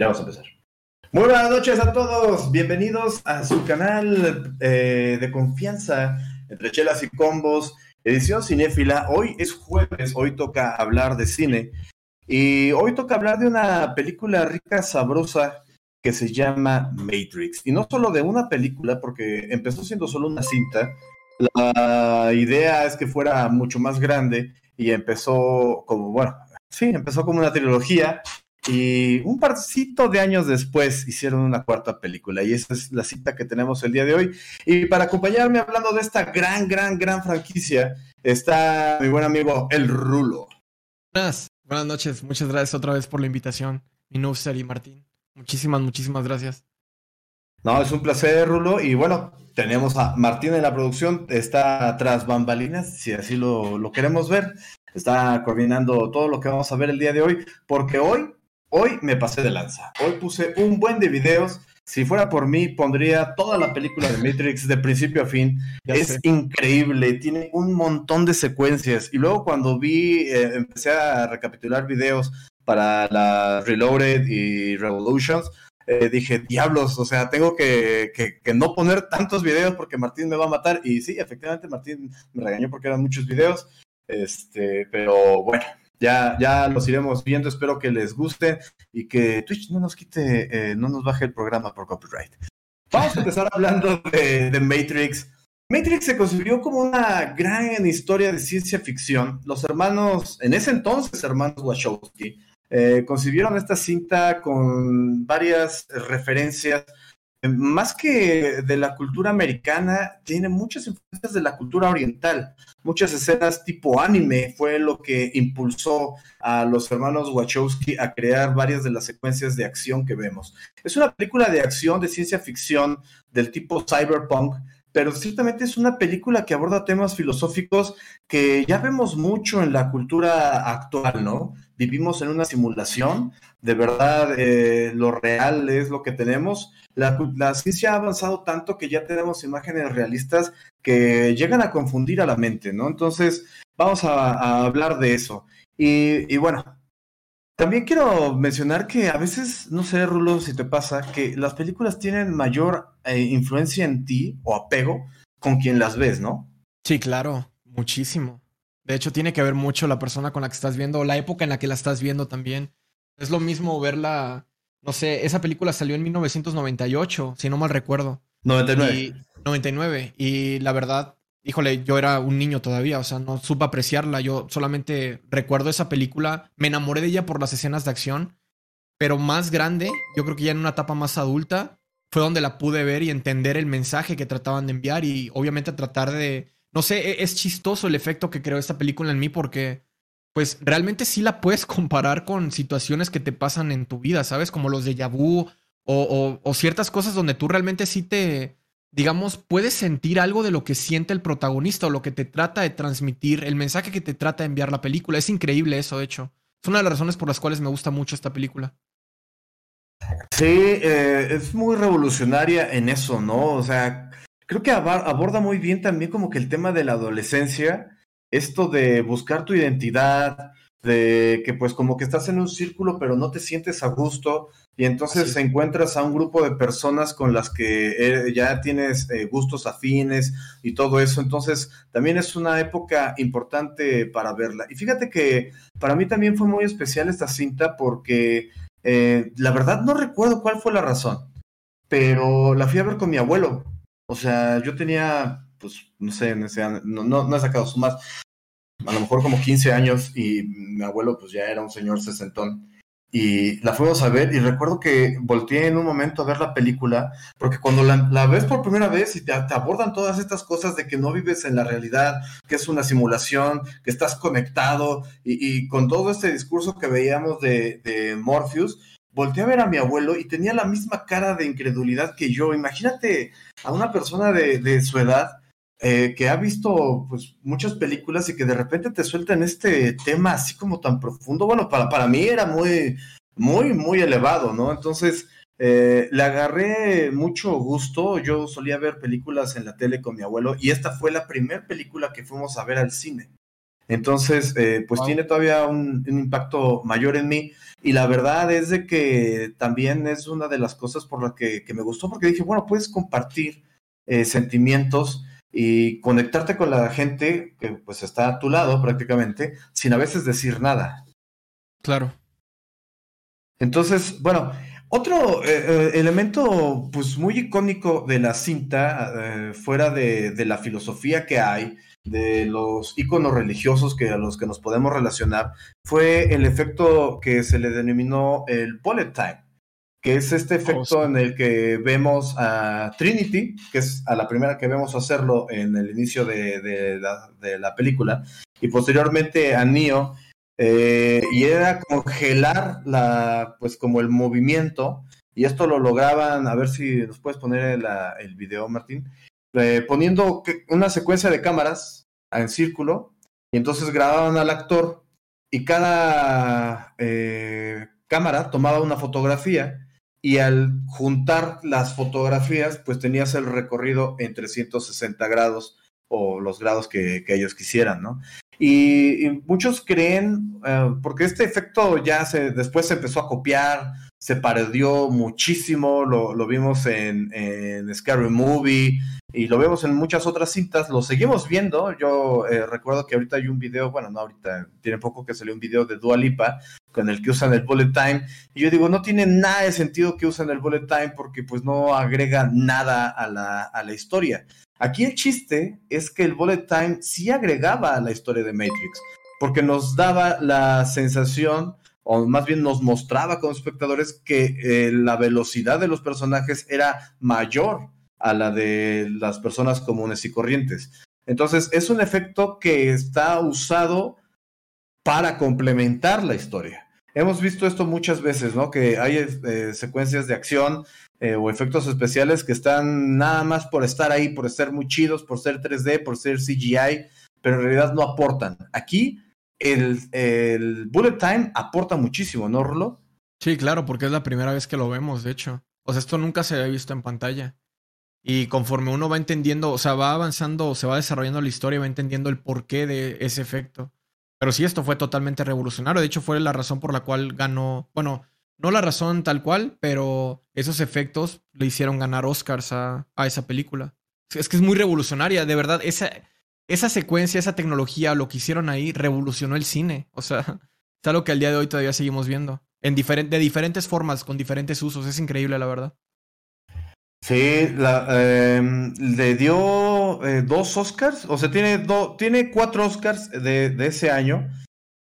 Ya vamos a empezar. Muy buenas noches a todos, bienvenidos a su canal eh, de confianza entre chelas y combos, edición cinéfila. Hoy es jueves, hoy toca hablar de cine y hoy toca hablar de una película rica, sabrosa que se llama Matrix. Y no solo de una película, porque empezó siendo solo una cinta. La idea es que fuera mucho más grande y empezó como, bueno, sí, empezó como una trilogía y un parcito de años después hicieron una cuarta película y esa es la cita que tenemos el día de hoy. Y para acompañarme hablando de esta gran, gran, gran franquicia está mi buen amigo El Rulo. Buenas, buenas noches. Muchas gracias otra vez por la invitación, Minúcer y Martín. Muchísimas, muchísimas gracias. No, es un placer, Rulo. Y bueno, tenemos a Martín en la producción, está tras bambalinas, si así lo, lo queremos ver. Está coordinando todo lo que vamos a ver el día de hoy, porque hoy hoy me pasé de lanza. Hoy puse un buen de videos. Si fuera por mí, pondría toda la película de Matrix de principio a fin. es increíble, tiene un montón de secuencias. Y luego cuando vi, eh, empecé a recapitular videos para la Reloaded y Revolutions, eh, dije, diablos, o sea, tengo que, que, no poner tantos videos porque Martín me va a matar. Y sí, efectivamente, Martín me regañó porque eran muchos videos. Este, pero bueno, ya, ya los iremos viendo, espero que les guste y que Twitch no nos quite, eh, no nos baje el programa por copyright. Vamos a empezar hablando de, Matrix. Matrix se concibió como una gran historia de ciencia ficción. Los hermanos, en ese entonces hermanos Wachowski, eh, concibieron esta cinta con varias referencias más que de la cultura americana, tiene muchas influencias de la cultura oriental. Muchas escenas tipo anime fue lo que impulsó a los hermanos Wachowski a crear varias de las secuencias de acción que vemos. Es una película de acción, de ciencia ficción, del tipo cyberpunk, pero ciertamente es una película que aborda temas filosóficos que ya vemos mucho en la cultura actual, ¿no? Vivimos en una simulación, de verdad eh, lo real es lo que tenemos. La, ciencia ha avanzado tanto que ya tenemos imágenes realistas que llegan a confundir a la mente, ¿no? Entonces, vamos a, hablar de eso. Y, bueno, también quiero mencionar que a veces, no sé, Rulo, si te pasa, que las películas tienen mayor eh, influencia en ti o apego con quien las ves, ¿no? Sí, claro, muchísimo. De hecho, tiene que ver mucho la persona con la que estás viendo, la época en la que la estás viendo también. Es lo mismo verla, no sé, esa película salió en 1998, si no mal recuerdo. 99. Y, 99. Y la verdad, híjole, yo era un niño todavía, o sea, no supe apreciarla. Yo solamente recuerdo esa película, me enamoré de ella por las escenas de acción, pero más grande, yo creo que ya en una etapa más adulta, fue donde la pude ver y entender el mensaje que trataban de enviar y obviamente tratar de, no sé, e, es chistoso el efecto que creó esta película en mí porque pues realmente sí la puedes comparar con situaciones que te pasan en tu vida, ¿sabes? Como los de Yabu o, o, ciertas cosas donde tú realmente sí te, digamos, puedes sentir algo de lo que siente el protagonista o lo que te trata de transmitir, el mensaje que te trata de enviar la película. Es increíble eso, de hecho. Es una de las razones por las cuales me gusta mucho esta película. Sí, eh, es muy revolucionaria en eso, ¿no? O sea, creo que aborda muy bien también como que el tema de la adolescencia esto de buscar tu identidad, de que pues como que estás en un círculo pero no te sientes a gusto y entonces encuentras a un grupo de personas con las que eh, ya tienes eh, gustos afines y todo eso, entonces también es una época importante para verla. Y fíjate que para mí también fue muy especial esta cinta porque eh, la verdad no recuerdo cuál fue la razón, pero la fui a ver con mi abuelo. O sea, yo tenía pues, no sé, no, no, no he sacado sumas, a lo mejor como 15 años y mi abuelo pues ya era un señor sesentón. Y la fuimos a ver y recuerdo que volteé en un momento a ver la película, porque cuando la, ves por primera vez y te, abordan todas estas cosas de que no vives en la realidad, que es una simulación, que estás conectado y, con todo este discurso que veíamos de, de Morpheus, volteé a ver a mi abuelo y tenía la misma cara de incredulidad que yo. Imagínate a una persona de, de su edad eh, que ha visto pues muchas películas y que de repente te sueltan este tema así como tan profundo. Bueno, para, para mí era muy, muy, muy elevado, ¿no? Entonces, eh, le agarré mucho gusto. Yo solía ver películas en la tele con mi abuelo y esta fue la primera película que fuimos a ver al cine. Entonces, eh, pues tiene todavía un, impacto mayor en mí. Y la verdad es de que también es una de las cosas por las que, me gustó, porque dije, bueno, puedes compartir eh, sentimientos y conectarte con la gente que pues está a tu lado prácticamente, sin a veces decir nada. Claro. Entonces, bueno, otro eh, elemento pues muy icónico de la cinta, fuera de, de, la filosofía que hay, de los iconos religiosos que a los que nos podemos relacionar fue el efecto que se le denominó el bullet time, que es este efecto en el que vemos a Trinity, que es a la primera que vemos hacerlo en el inicio de, la, película, y posteriormente a Neo, eh, y era congelar la, pues como el movimiento, y esto lo lograban, a ver si nos puedes poner el, el video, Martín, eh, poniendo una secuencia de cámaras en círculo y entonces grababan al actor y cada eh, cámara tomaba una fotografía y al juntar las fotografías pues tenías el recorrido en 360 grados o los grados que, ellos quisieran, ¿no? Y, muchos creen, eh, porque este efecto ya se, después se empezó a copiar, se perdió muchísimo, lo, lo vimos en, en, Scary Movie y lo vemos en muchas otras cintas, lo seguimos viendo, yo eh, recuerdo que ahorita hay un video, bueno, no ahorita, tiene poco que salió un video de Dua Lipa con el que usan el bullet time y yo digo, no tiene nada de sentido que usen el bullet time porque pues no agrega nada a la, a la historia. Aquí el chiste es que el bullet time sí agregaba a la historia de Matrix, porque nos daba la sensación o más bien nos mostraba como espectadores que eh, la velocidad de los personajes era mayor a la de las personas comunes y corrientes. Entonces, es un efecto que está usado para complementar la historia. Hemos visto esto muchas veces, ¿no? Que hay eh, secuencias de acción eh, o efectos especiales que están nada más por estar ahí, por ser muy chidos, por ser 3D, por ser CGI, pero en realidad no aportan. Aquí el, bullet time aporta muchísimo, ¿no, Rulo? Sí, claro, porque es la primera vez que lo vemos, de hecho. O sea, esto nunca se había visto en pantalla. Y conforme uno va entendiendo, o sea, va avanzando, se va desarrollando la historia, va entendiendo el porqué de ese efecto. Pero sí, esto fue totalmente revolucionario. De hecho, fue la razón por la cual ganó, bueno, no la razón tal cual, pero esos efectos le hicieron ganar Oscars a, a esa película. Es que es muy revolucionaria, de verdad. Esa, esa secuencia, esa tecnología, lo que hicieron ahí, revolucionó el cine. O sea, es algo que al día de hoy todavía seguimos viendo. En de diferentes formas, con diferentes usos. Es increíble, la verdad. Sí, em, le dio eh, dos Oscars, o sea, tiene, tiene cuatro Oscars de, de, ese año,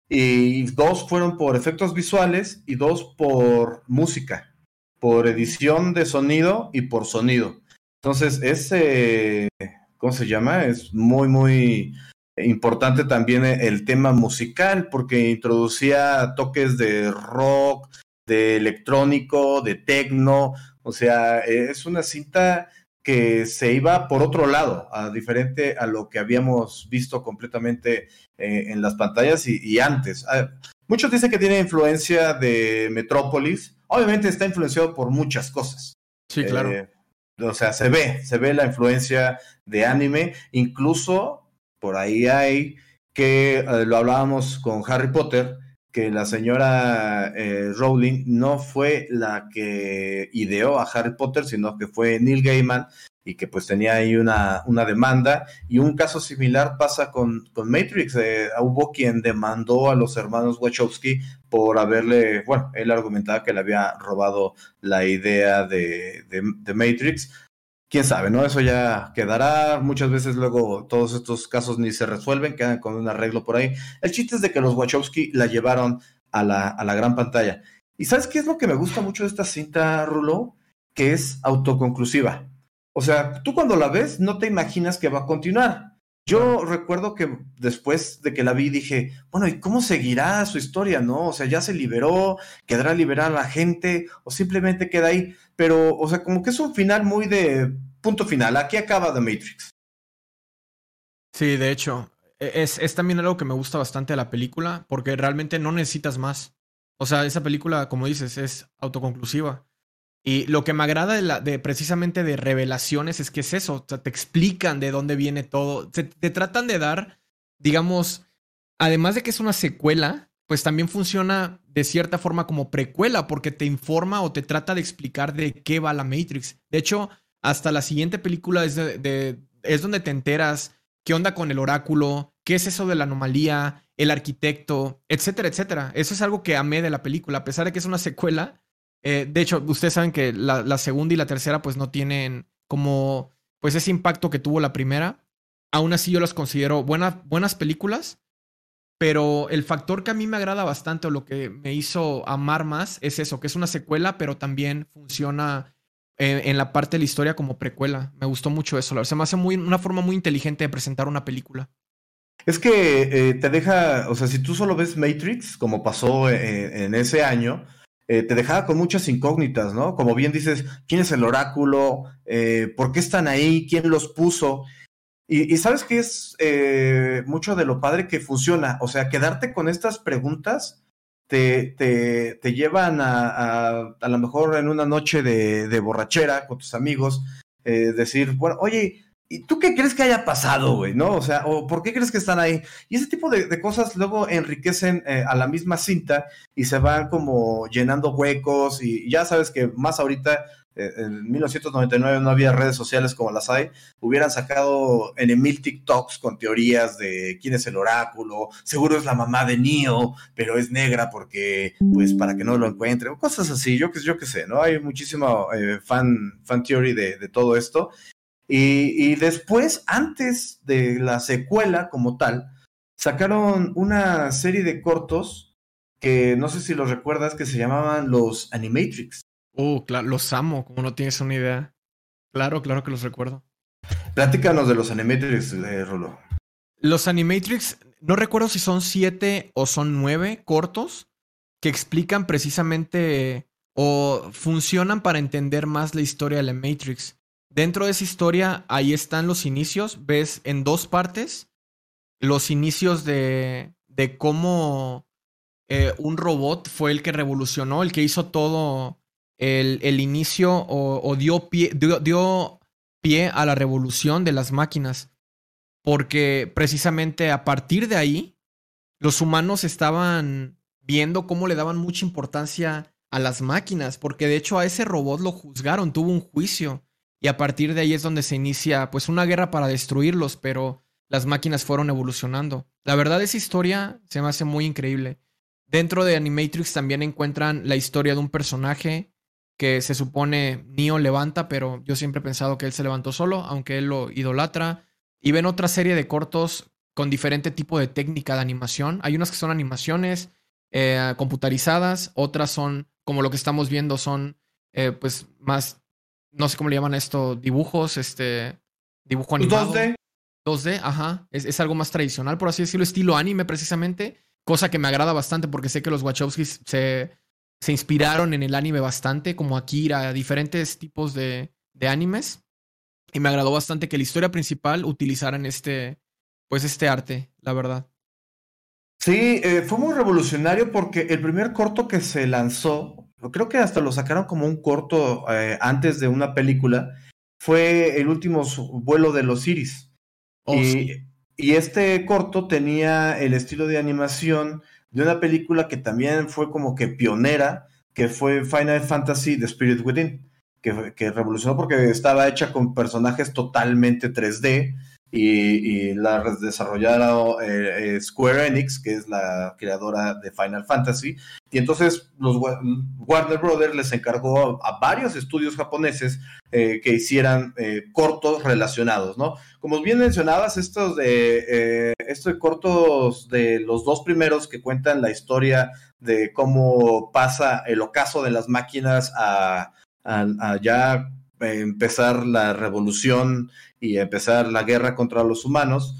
y dos fueron por efectos visuales y dos por música, por edición de sonido y por sonido. Entonces, ese ¿cómo se llama? Es muy, muy importante también el tema musical porque introducía toques de rock, de electrónico, de techno, o sea, es una cinta que se iba por otro lado, a diferente a lo que habíamos visto completamente eh, en las pantallas y, antes. Ah, muchos dicen que tiene influencia de Metrópolis, obviamente está influenciado por muchas cosas. Sí, claro. Eh, o sea, se ve, se ve la influencia de anime, incluso por ahí hay que eh, lo hablábamos con Harry Potter, que la señora eh, Rowling no fue la que ideó a Harry Potter, sino que fue Neil Gaiman y que pues tenía ahí una, una demanda. Y un caso similar pasa con, con Matrix. Eh, hubo quien demandó a los hermanos Wachowski por haberle, bueno, él argumentaba que le había robado la idea de, de, Matrix. Quién sabe, ¿no? Eso ya quedará. Muchas veces luego todos estos casos ni se resuelven, quedan con un arreglo por ahí. El chiste es de que los Wachowski la llevaron a la, a la gran pantalla. ¿Y sabes qué es lo que me gusta mucho de esta cinta, Rulo? Que es autoconclusiva. O sea, tú cuando la ves no te imaginas que va a continuar. Yo recuerdo que después de que la vi dije, bueno, ¿y cómo seguirá su historia, no? O sea, ya se liberó, quedará liberada la gente o simplemente queda ahí. Pero, o sea, como que es un final muy de punto final. Aquí acaba The Matrix. Sí, de hecho, e, es, es también algo que me gusta bastante de la película porque realmente no necesitas más. O sea, esa película, como dices, es autoconclusiva. Y lo que me agrada de, de precisamente de revelaciones es que es eso, o sea, te explican de dónde viene todo, te tratan de dar, digamos, además de que es una secuela, pues también funciona de cierta forma como precuela, porque te informa o te trata de explicar de qué va la Matrix. De hecho, hasta la siguiente película es, de, es donde te enteras qué onda con el oráculo, qué es eso de la anomalía, el arquitecto, etcétera, etcétera. Eso es algo que amé de la película, a pesar de que es una secuela. Eh, de hecho, ustedes saben que la, la, segunda y la tercera pues no tienen como pues ese impacto que tuvo la primera. Aún así yo las considero buenas, buenas películas, pero el factor que a mí me agrada bastante o lo que me hizo amar más es eso, que es una secuela, pero también funciona en, la parte de la historia como precuela. Me gustó mucho eso. Se me hace muy, una forma muy inteligente de presentar una película. Es que eh, te deja, o sea, si tú solo ves Matrix, como pasó eh, en ese año, eh, te dejaba con muchas incógnitas, ¿no? Como bien dices, ¿quién es el oráculo? ¿Por qué están ahí? ¿Quién los puso? Y, sabes que es mucho de lo padre que funciona, o sea, quedarte con estas preguntas te, te, te llevan a, a, a lo mejor en una noche de, de borrachera con tus amigos, eh, decir, bueno, oye, ¿y tú qué crees que haya pasado, güey? ¿No? O sea, ¿o ¿por qué crees que están ahí? Y ese tipo de, cosas luego enriquecen eh, a la misma cinta y se van como llenando huecos y ya sabes que más ahorita eh, en 1999 no había redes sociales como las hay, hubieran sacado en mil TikToks con teorías de quién es el oráculo, seguro es la mamá de Neo, pero es negra porque, pues, para que no lo encuentre, cosas así, yo yo que sé, ¿no? Hay muchísima eh, fan, fan theory de todo esto. Y, y, después, antes de la secuela como tal, sacaron una serie de cortos que no sé si los recuerdas que se llamaban los Animatrix. Uh, claro, los amo, como no tienes una idea. Claro, claro que los recuerdo. Platícanos de los Animatrix, eh, Rolo. Los Animatrix, no recuerdo si son siete o son nueve cortos que explican precisamente o funcionan para entender más la historia de la Matrix. Dentro de esa historia, ahí están los inicios. Ves en dos partes los inicios de, de cómo eh, un robot fue el que revolucionó, el que hizo todo el, inicio o, dio, pie, dio, pie a la revolución de las máquinas. Porque precisamente a partir de ahí, los humanos estaban viendo cómo le daban mucha importancia a las máquinas, porque de hecho a ese robot lo juzgaron, tuvo un juicio, y a partir de ahí es donde se inicia pues una guerra para destruirlos, pero las máquinas fueron evolucionando. La verdad esa historia se me hace muy increíble. Dentro de Animatrix también encuentran la historia de un personaje que se supone Neo levanta, pero yo siempre he pensado que él se levantó solo, aunque él lo idolatra. Y ven otra serie de cortos con diferente tipo de técnica de animación. Hay unas que son animaciones eh, computarizadas, otras son, como lo que estamos viendo, son eh, pues más, no sé cómo le llaman esto, dibujos, este, dibujo animado. 2D. 2D, ajá. Es, es algo más tradicional, por así decirlo, estilo anime precisamente. Cosa que me agrada bastante porque sé que los Wachowskis se se inspiraron en el anime bastante, como Akira, diferentes tipos de, de animes. Y me agradó bastante que la historia principal utilizaran este, pues este arte, la verdad. Sí, eh, fue muy revolucionario porque el primer corto que se lanzó, creo que hasta lo sacaron como un corto eh, antes de una película, fue el último vuelo de los Iris. Oh, y, y, este corto tenía el estilo de animación de una película que también fue como que pionera, que fue Final Fantasy The Spirit Within, que, que revolucionó porque estaba hecha con personajes totalmente 3D y, la desarrollaron eh, eh, Square Enix, que es la creadora de Final Fantasy. Y entonces los Warner Brothers les encargó a, varios estudios japoneses eh, que hicieran cortos relacionados, ¿no? Como bien mencionabas, estos de, estos cortos de los dos primeros que cuentan la historia de cómo pasa el ocaso de las máquinas a, a ya empezar la revolución y empezar la guerra contra los humanos.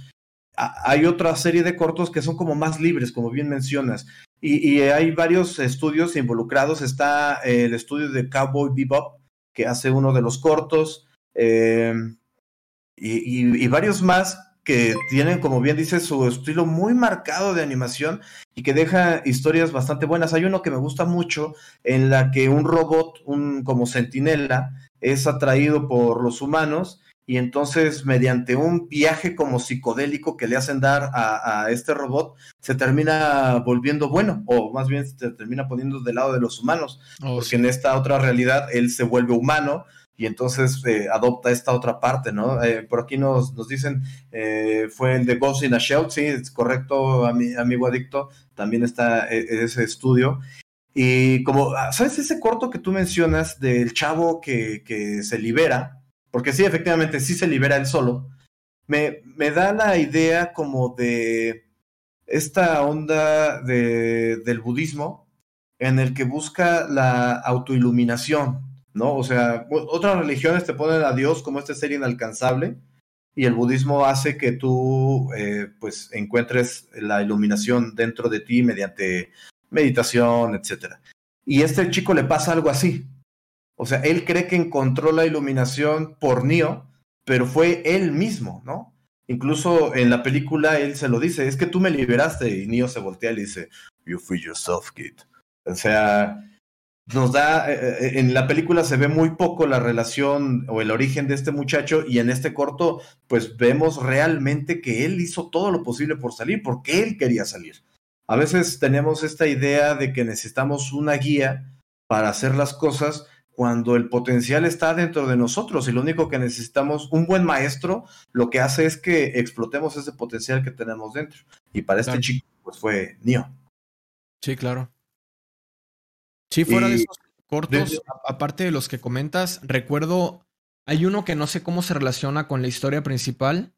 Hay otra serie de cortos que son como más libres, como bien mencionas, y, hay varios estudios involucrados. Está el estudio de Cowboy Bebop, que hace uno de los cortos, eh, y, y, varios más que tienen, como bien dice, su estilo muy marcado de animación y que deja historias bastante buenas. Hay uno que me gusta mucho en la que un robot, un como centinela, es atraído por los humanos y entonces mediante un viaje como psicodélico que le hacen dar a, este robot, se termina volviendo bueno, o más bien se termina poniendo del lado de los humanos, oh, porque en esta otra realidad él se vuelve humano y entonces eh, adopta esta otra parte, ¿no? Eh, por aquí nos, nos dicen, eh, fue el de Ghost in a Shell, sí, es correcto, amigo adicto, también está ese estudio. Y como, ah, ¿sabes ese corto que tú mencionas del chavo que, que se libera? porque sí, efectivamente, sí se libera él solo, me, me da la idea como de esta onda de, del budismo en el que busca la autoiluminación, ¿no? O sea, otras religiones te ponen a Dios como este ser inalcanzable y el budismo hace que tú, eh, pues, encuentres la iluminación dentro de ti mediante meditación, etc. Y este chico le pasa algo así. O sea, él cree que encontró la iluminación por Neo, pero fue él mismo, ¿no? Incluso en la película él se lo dice, es que tú me liberaste y Neo se voltea y le dice, You free yourself, kid. O sea, nos da, eh, eh, en la película se ve muy poco la relación o el origen de este muchacho y en este corto pues vemos realmente que él hizo todo lo posible por salir, porque él quería salir. A veces tenemos esta idea de que necesitamos una guía para hacer las cosas, cuando el potencial está dentro de nosotros y lo único que necesitamos, un buen maestro, lo que hace es que explotemos ese potencial que tenemos dentro. Y para este chico, pues fue Neo. Sí, claro. Sí, fuera de esos cortos, aparte de los que comentas, recuerdo, hay uno que no sé cómo se relaciona con la historia principal,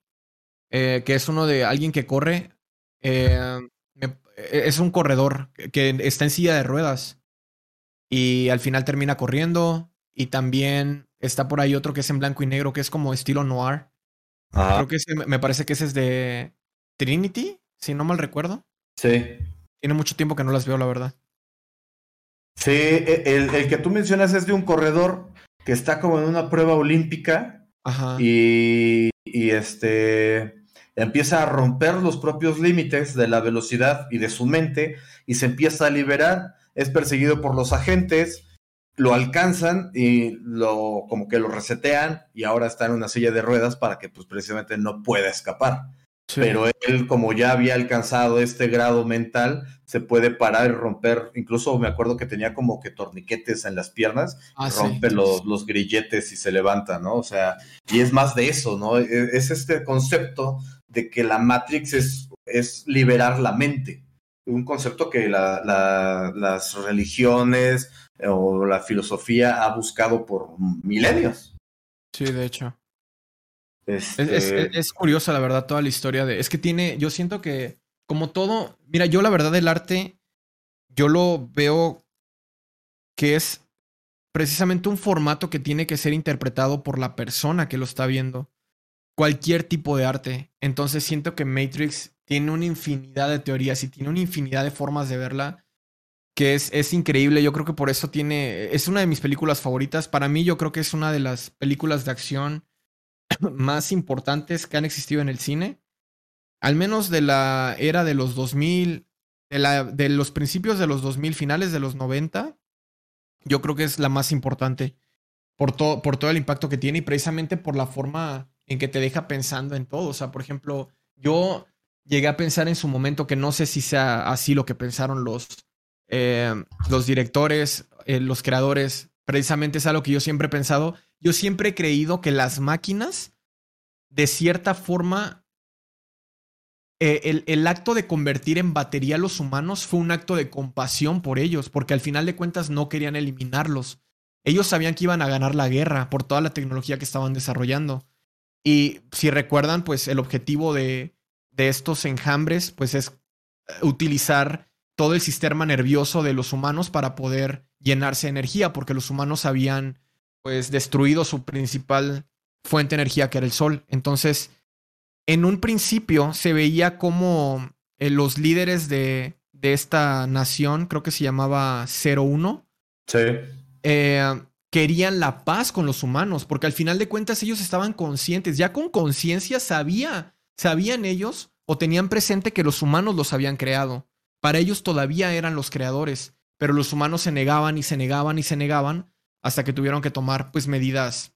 eh, que es uno de alguien que corre, eh, es un corredor que está en silla de ruedas y al final termina corriendo. Y también está por ahí otro que es en blanco y negro, que es como estilo noir. Creo que ese, me parece que ese es de Trinity, si no mal recuerdo. Sí. Tiene mucho tiempo que no las veo, la verdad. Sí, e, el, el que tú mencionas es de un corredor que está como en una prueba olímpica. Ajá. Y, y este empieza a romper los propios límites de la velocidad y de su mente y se empieza a liberar es perseguido por los agentes, lo alcanzan y lo como que lo resetean y ahora está en una silla de ruedas para que pues precisamente no pueda escapar. Pero él, como ya había alcanzado este grado mental, se puede parar y romper. Incluso me acuerdo que tenía como que torniquetes en las piernas, ah, rompe los, los, grilletes y se levanta, ¿no? O sea, y es más de eso, ¿no? E, es este concepto de que la Matrix es, es liberar la mente un concepto que las religiones o la filosofía ha buscado por milenios. Sí, de hecho. Este es, curiosa, la verdad, toda la historia de. Es que tiene. Yo siento que, como todo. Mira, yo la verdad del arte, yo lo veo que es precisamente un formato que tiene que ser interpretado por la persona que lo está viendo. Cualquier tipo de arte. Entonces siento que Matrix tiene una infinidad de teorías y tiene una infinidad de formas de verla que es, es increíble. Yo creo que por eso tiene, es una de mis películas favoritas. Para mí yo creo que es una de las películas de acción más importantes que han existido en el cine. Al menos de la era de los 2000, de, la, de los principios de los 2000, finales de los 90. Yo creo que es la más importante por, todo por todo el impacto que tiene y precisamente por la forma en que te deja pensando en todo. O sea, por ejemplo, yo llegué a pensar en su momento que no sé si sea así lo que pensaron los, eh, los directores, eh, los creadores. Precisamente es algo que yo siempre he pensado. Yo siempre he creído que las máquinas, de cierta forma, eh, el, el, acto de convertir en batería a los humanos fue un acto de compasión por ellos, porque al final de cuentas no querían eliminarlos. Ellos sabían que iban a ganar la guerra por toda la tecnología que estaban desarrollando. Y si recuerdan, pues el objetivo de, de estos enjambres, pues es eh, utilizar todo el sistema nervioso de los humanos para poder llenarse de energía, porque los humanos habían pues destruido su principal fuente de energía que era el sol. Entonces, en un principio se veía como eh, los líderes de, de, esta nación, creo que se llamaba 01, sí. Eh, querían la paz con los humanos, porque al final de cuentas ellos estaban conscientes, ya con conciencia sabía ¿Sabían ellos o tenían presente que los humanos los habían creado? Para ellos todavía eran los creadores, pero los humanos se negaban y se negaban y se negaban hasta que tuvieron que tomar pues medidas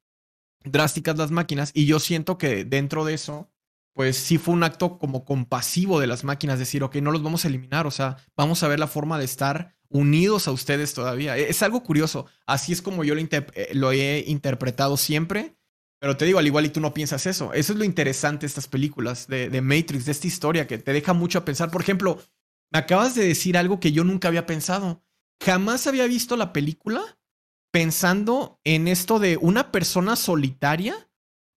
drásticas las máquinas y yo siento que dentro de eso, pues sí fue un acto como compasivo de las máquinas, decir, ok, no los vamos a eliminar, o sea, vamos a ver la forma de estar unidos a ustedes todavía. E-, es algo curioso, así es como yo lo, eh, lo he interpretado siempre, pero te digo, al igual y tú no piensas eso. Eso es lo interesante de estas películas, de, de Matrix, de esta historia, que te deja mucho a pensar. Por ejemplo, me acabas de decir algo que yo nunca había pensado. Jamás había visto la película pensando en esto de una persona solitaria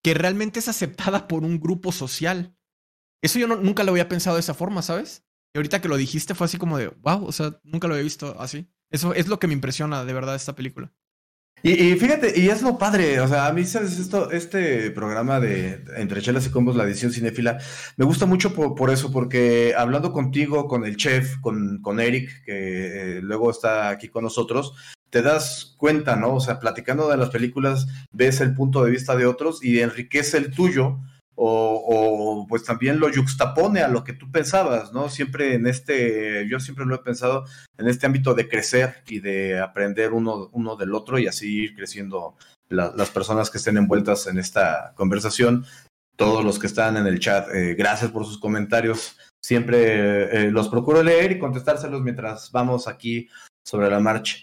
que realmente es aceptada por un grupo social. Eso yo nunca lo había pensado de esa forma, ¿sabes? Y ahorita que lo dijiste fue así como de, wow, o sea, nunca lo había visto así. Eso es lo que me impresiona de verdad esta película. Y, fíjate, y es lo padre, o sea, a mí, ¿sabes? Esto, este programa de Entre Chelas y Combos, la edición cinéfila, me gusta mucho por, eso, porque hablando contigo, con el chef, con, con Eric, que eh, luego está aquí con nosotros, te das cuenta, ¿no? O sea, platicando de las películas, ves el punto de vista de otros y enriquece el tuyo o, pues también lo yuxtapone a lo que tú pensabas, ¿no? Siempre en este, yo siempre lo he pensado en este ámbito de crecer y de aprender uno, uno del otro y así ir creciendo las personas que estén envueltas en esta conversación, todos los que están en el chat, eh, gracias por sus comentarios, siempre eh, los procuro leer y contestárselos mientras vamos aquí sobre la marcha.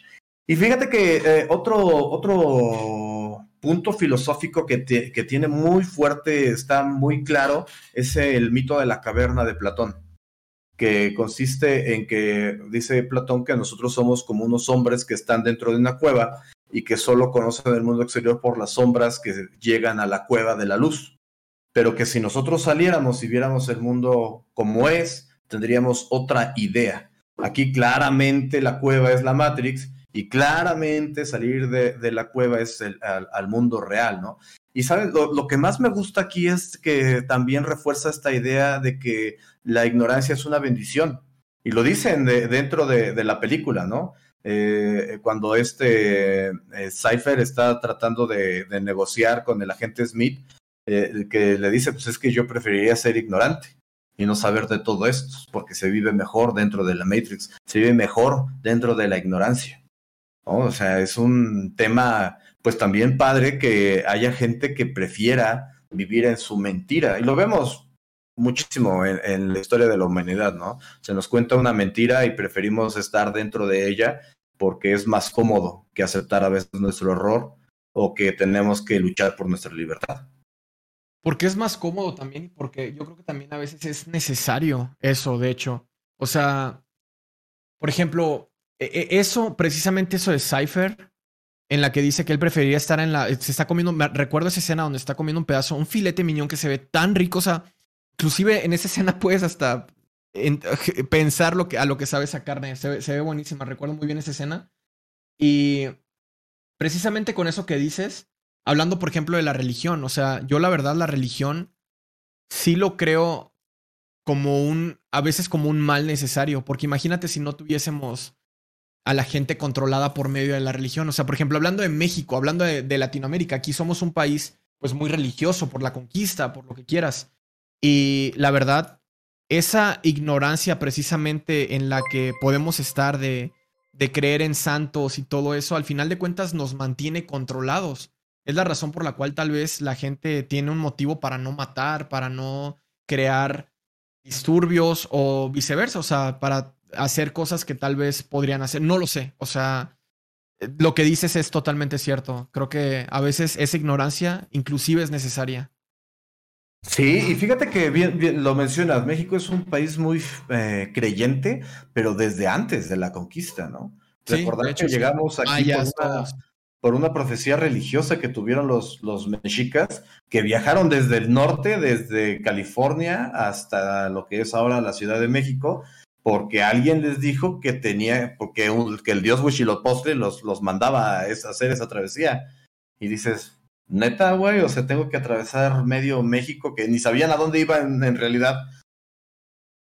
Y fíjate que eh, otro, otro punto filosófico que, que, tiene muy fuerte, está muy claro, es el mito de la caverna de Platón, que consiste en que dice Platón que nosotros somos como unos hombres que están dentro de una cueva y que solo conocen el mundo exterior por las sombras que llegan a la cueva de la luz. Pero que si nosotros saliéramos y viéramos el mundo como es, tendríamos otra idea. Aquí claramente la cueva es la Matrix y claramente salir de, la cueva es el, al, mundo real, ¿no? Y sabes, lo, que más me gusta aquí es que también refuerza esta idea de que la ignorancia es una bendición. Y lo dicen dentro de, la película, ¿no? Eh, cuando este eh, Cypher está tratando de, negociar con el agente Smith, eh, que le dice, pues es que yo preferiría ser ignorante y no saber de todo esto, porque se vive mejor dentro de la Matrix, se vive mejor dentro de la ignorancia. O sea, es un tema, pues también padre que haya gente que prefiera vivir en su mentira. Y lo vemos muchísimo en, la historia de la humanidad, ¿no? Se nos cuenta una mentira y preferimos estar dentro de ella porque es más cómodo que aceptar a veces nuestro error o que tenemos que luchar por nuestra libertad. Porque es más cómodo también y porque yo creo que también a veces es necesario eso, de hecho. O sea, por ejemplo, eso, precisamente eso de Cypher, en la que dice que él preferiría estar en la. Se está comiendo. recuerdo esa escena donde está comiendo un pedazo, un filete miñón que se ve tan rico. O sea, inclusive en esa escena puedes hasta pensar lo que, a lo que sabe esa carne. Se se ve buenísima. Recuerdo muy bien esa escena. Y precisamente con eso que dices, hablando, por ejemplo, de la religión. O sea, yo la verdad, la religión sí lo creo como un. a veces como un mal necesario. Porque imagínate si no tuviésemos a la gente controlada por medio de la religión. O sea, por ejemplo, hablando de México, hablando de, Latinoamérica, aquí somos un país pues muy religioso por la conquista, por lo que quieras. Y la verdad, esa ignorancia precisamente en la que podemos estar de, de creer en santos y todo eso, al final de cuentas nos mantiene controlados. Es la razón por la cual tal vez la gente tiene un motivo para no matar, para no crear disturbios o viceversa, o sea, para hacer cosas que tal vez podrían hacer. No lo sé. O sea, lo que dices es totalmente cierto. Creo que a veces esa ignorancia inclusive es necesaria. Sí, y fíjate que bien, lo mencionas, México es un país muy eh, creyente, pero desde antes de la conquista, ¿no? Sí, Recordar que llegamos aquí ah, por, una, por, una, profecía religiosa que tuvieron los, los mexicas, que viajaron desde el norte, desde California hasta lo que es ahora la Ciudad de México, porque alguien les dijo que tenía, porque que el dios Huitzilopochtli los, los mandaba a, hacer esa travesía. Y dices, neta, güey, o sea, tengo que atravesar medio México que ni sabían a dónde iban en, realidad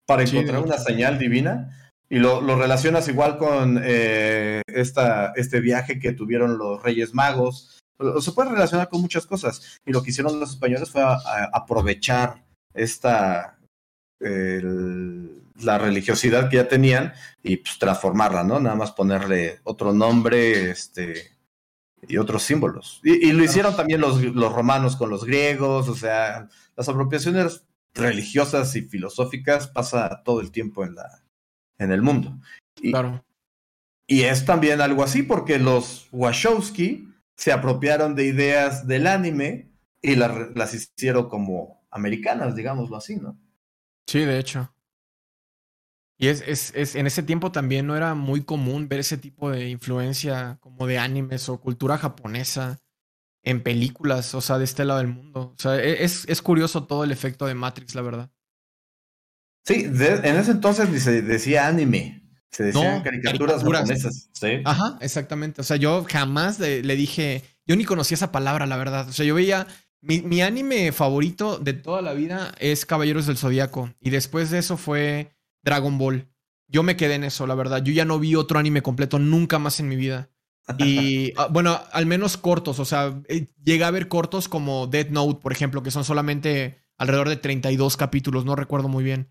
para encontrar una señal divina. Y lo, lo relacionas igual con eh, esta, este viaje que tuvieron los Reyes Magos. se puede relacionar con muchas cosas. Y lo que hicieron los españoles fue aprovechar esta, la religiosidad que ya tenían y pues transformarla, ¿no? Nada más ponerle otro nombre, este, y otros símbolos. Y, lo hicieron también los, los, romanos con los griegos, o sea, las apropiaciones religiosas y filosóficas pasa todo el tiempo en, la, en el mundo. Y, claro. Y es también algo así porque los Wachowski se apropiaron de ideas del anime y las hicieron como americanas, digámoslo así, ¿no? Sí, de hecho. Y es, es, es, en ese tiempo también no era muy común ver ese tipo de influencia como de animes o cultura japonesa en películas, o sea, de este lado del mundo. O sea, e, es, es curioso todo el efecto de Matrix, la verdad. Sí, en ese entonces se decía anime. Se decían caricaturas, japonesas. ¿sí? Ajá, exactamente. O sea, yo jamás le, dije, yo ni conocía esa palabra, la verdad. O sea, yo veía, mi, mi anime favorito de toda la vida es Caballeros del Zodíaco. Y después de eso fue Dragon Ball. Yo me quedé en eso, la verdad. Yo ya no vi otro anime completo nunca más en mi vida. Y ah, bueno, al menos cortos, o sea, eh, llega a ver cortos como Dead Note, por ejemplo, que son solamente alrededor de 32 capítulos, no recuerdo muy bien.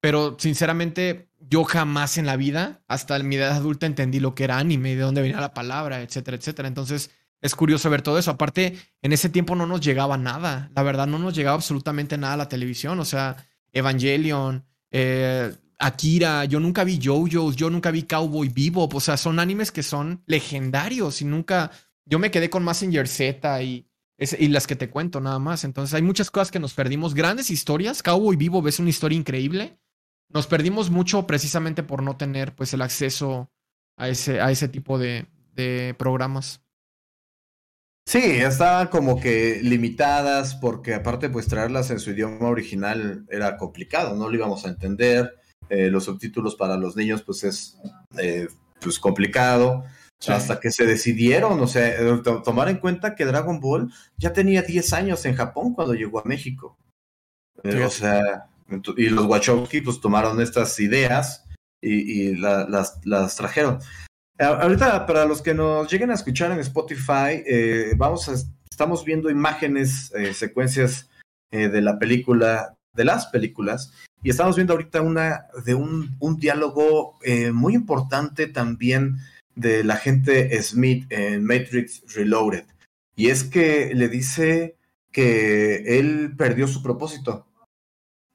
Pero sinceramente, yo jamás en la vida, hasta mi edad adulta, entendí lo que era anime, de dónde venía la palabra, etcétera, etcétera. Entonces, es curioso ver todo eso. Aparte, en ese tiempo no nos llegaba nada. La verdad, no nos llegaba absolutamente nada a la televisión. O sea, Evangelion, eh, Akira, yo nunca vi JoJo's, yo nunca vi Cowboy Bebop, o sea, son animes que son legendarios y nunca, yo me quedé con Messenger Z y, y las que te cuento nada más, entonces hay muchas cosas que nos perdimos, grandes historias, Cowboy Bebop es una historia increíble, nos perdimos mucho precisamente por no tener pues el acceso a ese, a ese tipo de, de programas. Sí, estaban como que limitadas porque aparte pues traerlas en su idioma original era complicado, no lo íbamos a entender. Eh, los subtítulos para los niños pues es eh, pues complicado. Hasta que se decidieron, o sea, eh, tomar en cuenta que Dragon Ball ya tenía 10 años en Japón cuando llegó a México. o sea, y los Wachowski pues tomaron estas ideas y, las, las, trajeron. Ahorita, para los que nos lleguen a escuchar en Spotify, vamos a, estamos viendo imágenes, secuencias de la película, de las películas, y estamos viendo ahorita una de un, un diálogo eh, muy importante también de la gente Smith en Matrix Reloaded. Y es que le dice que él perdió su propósito,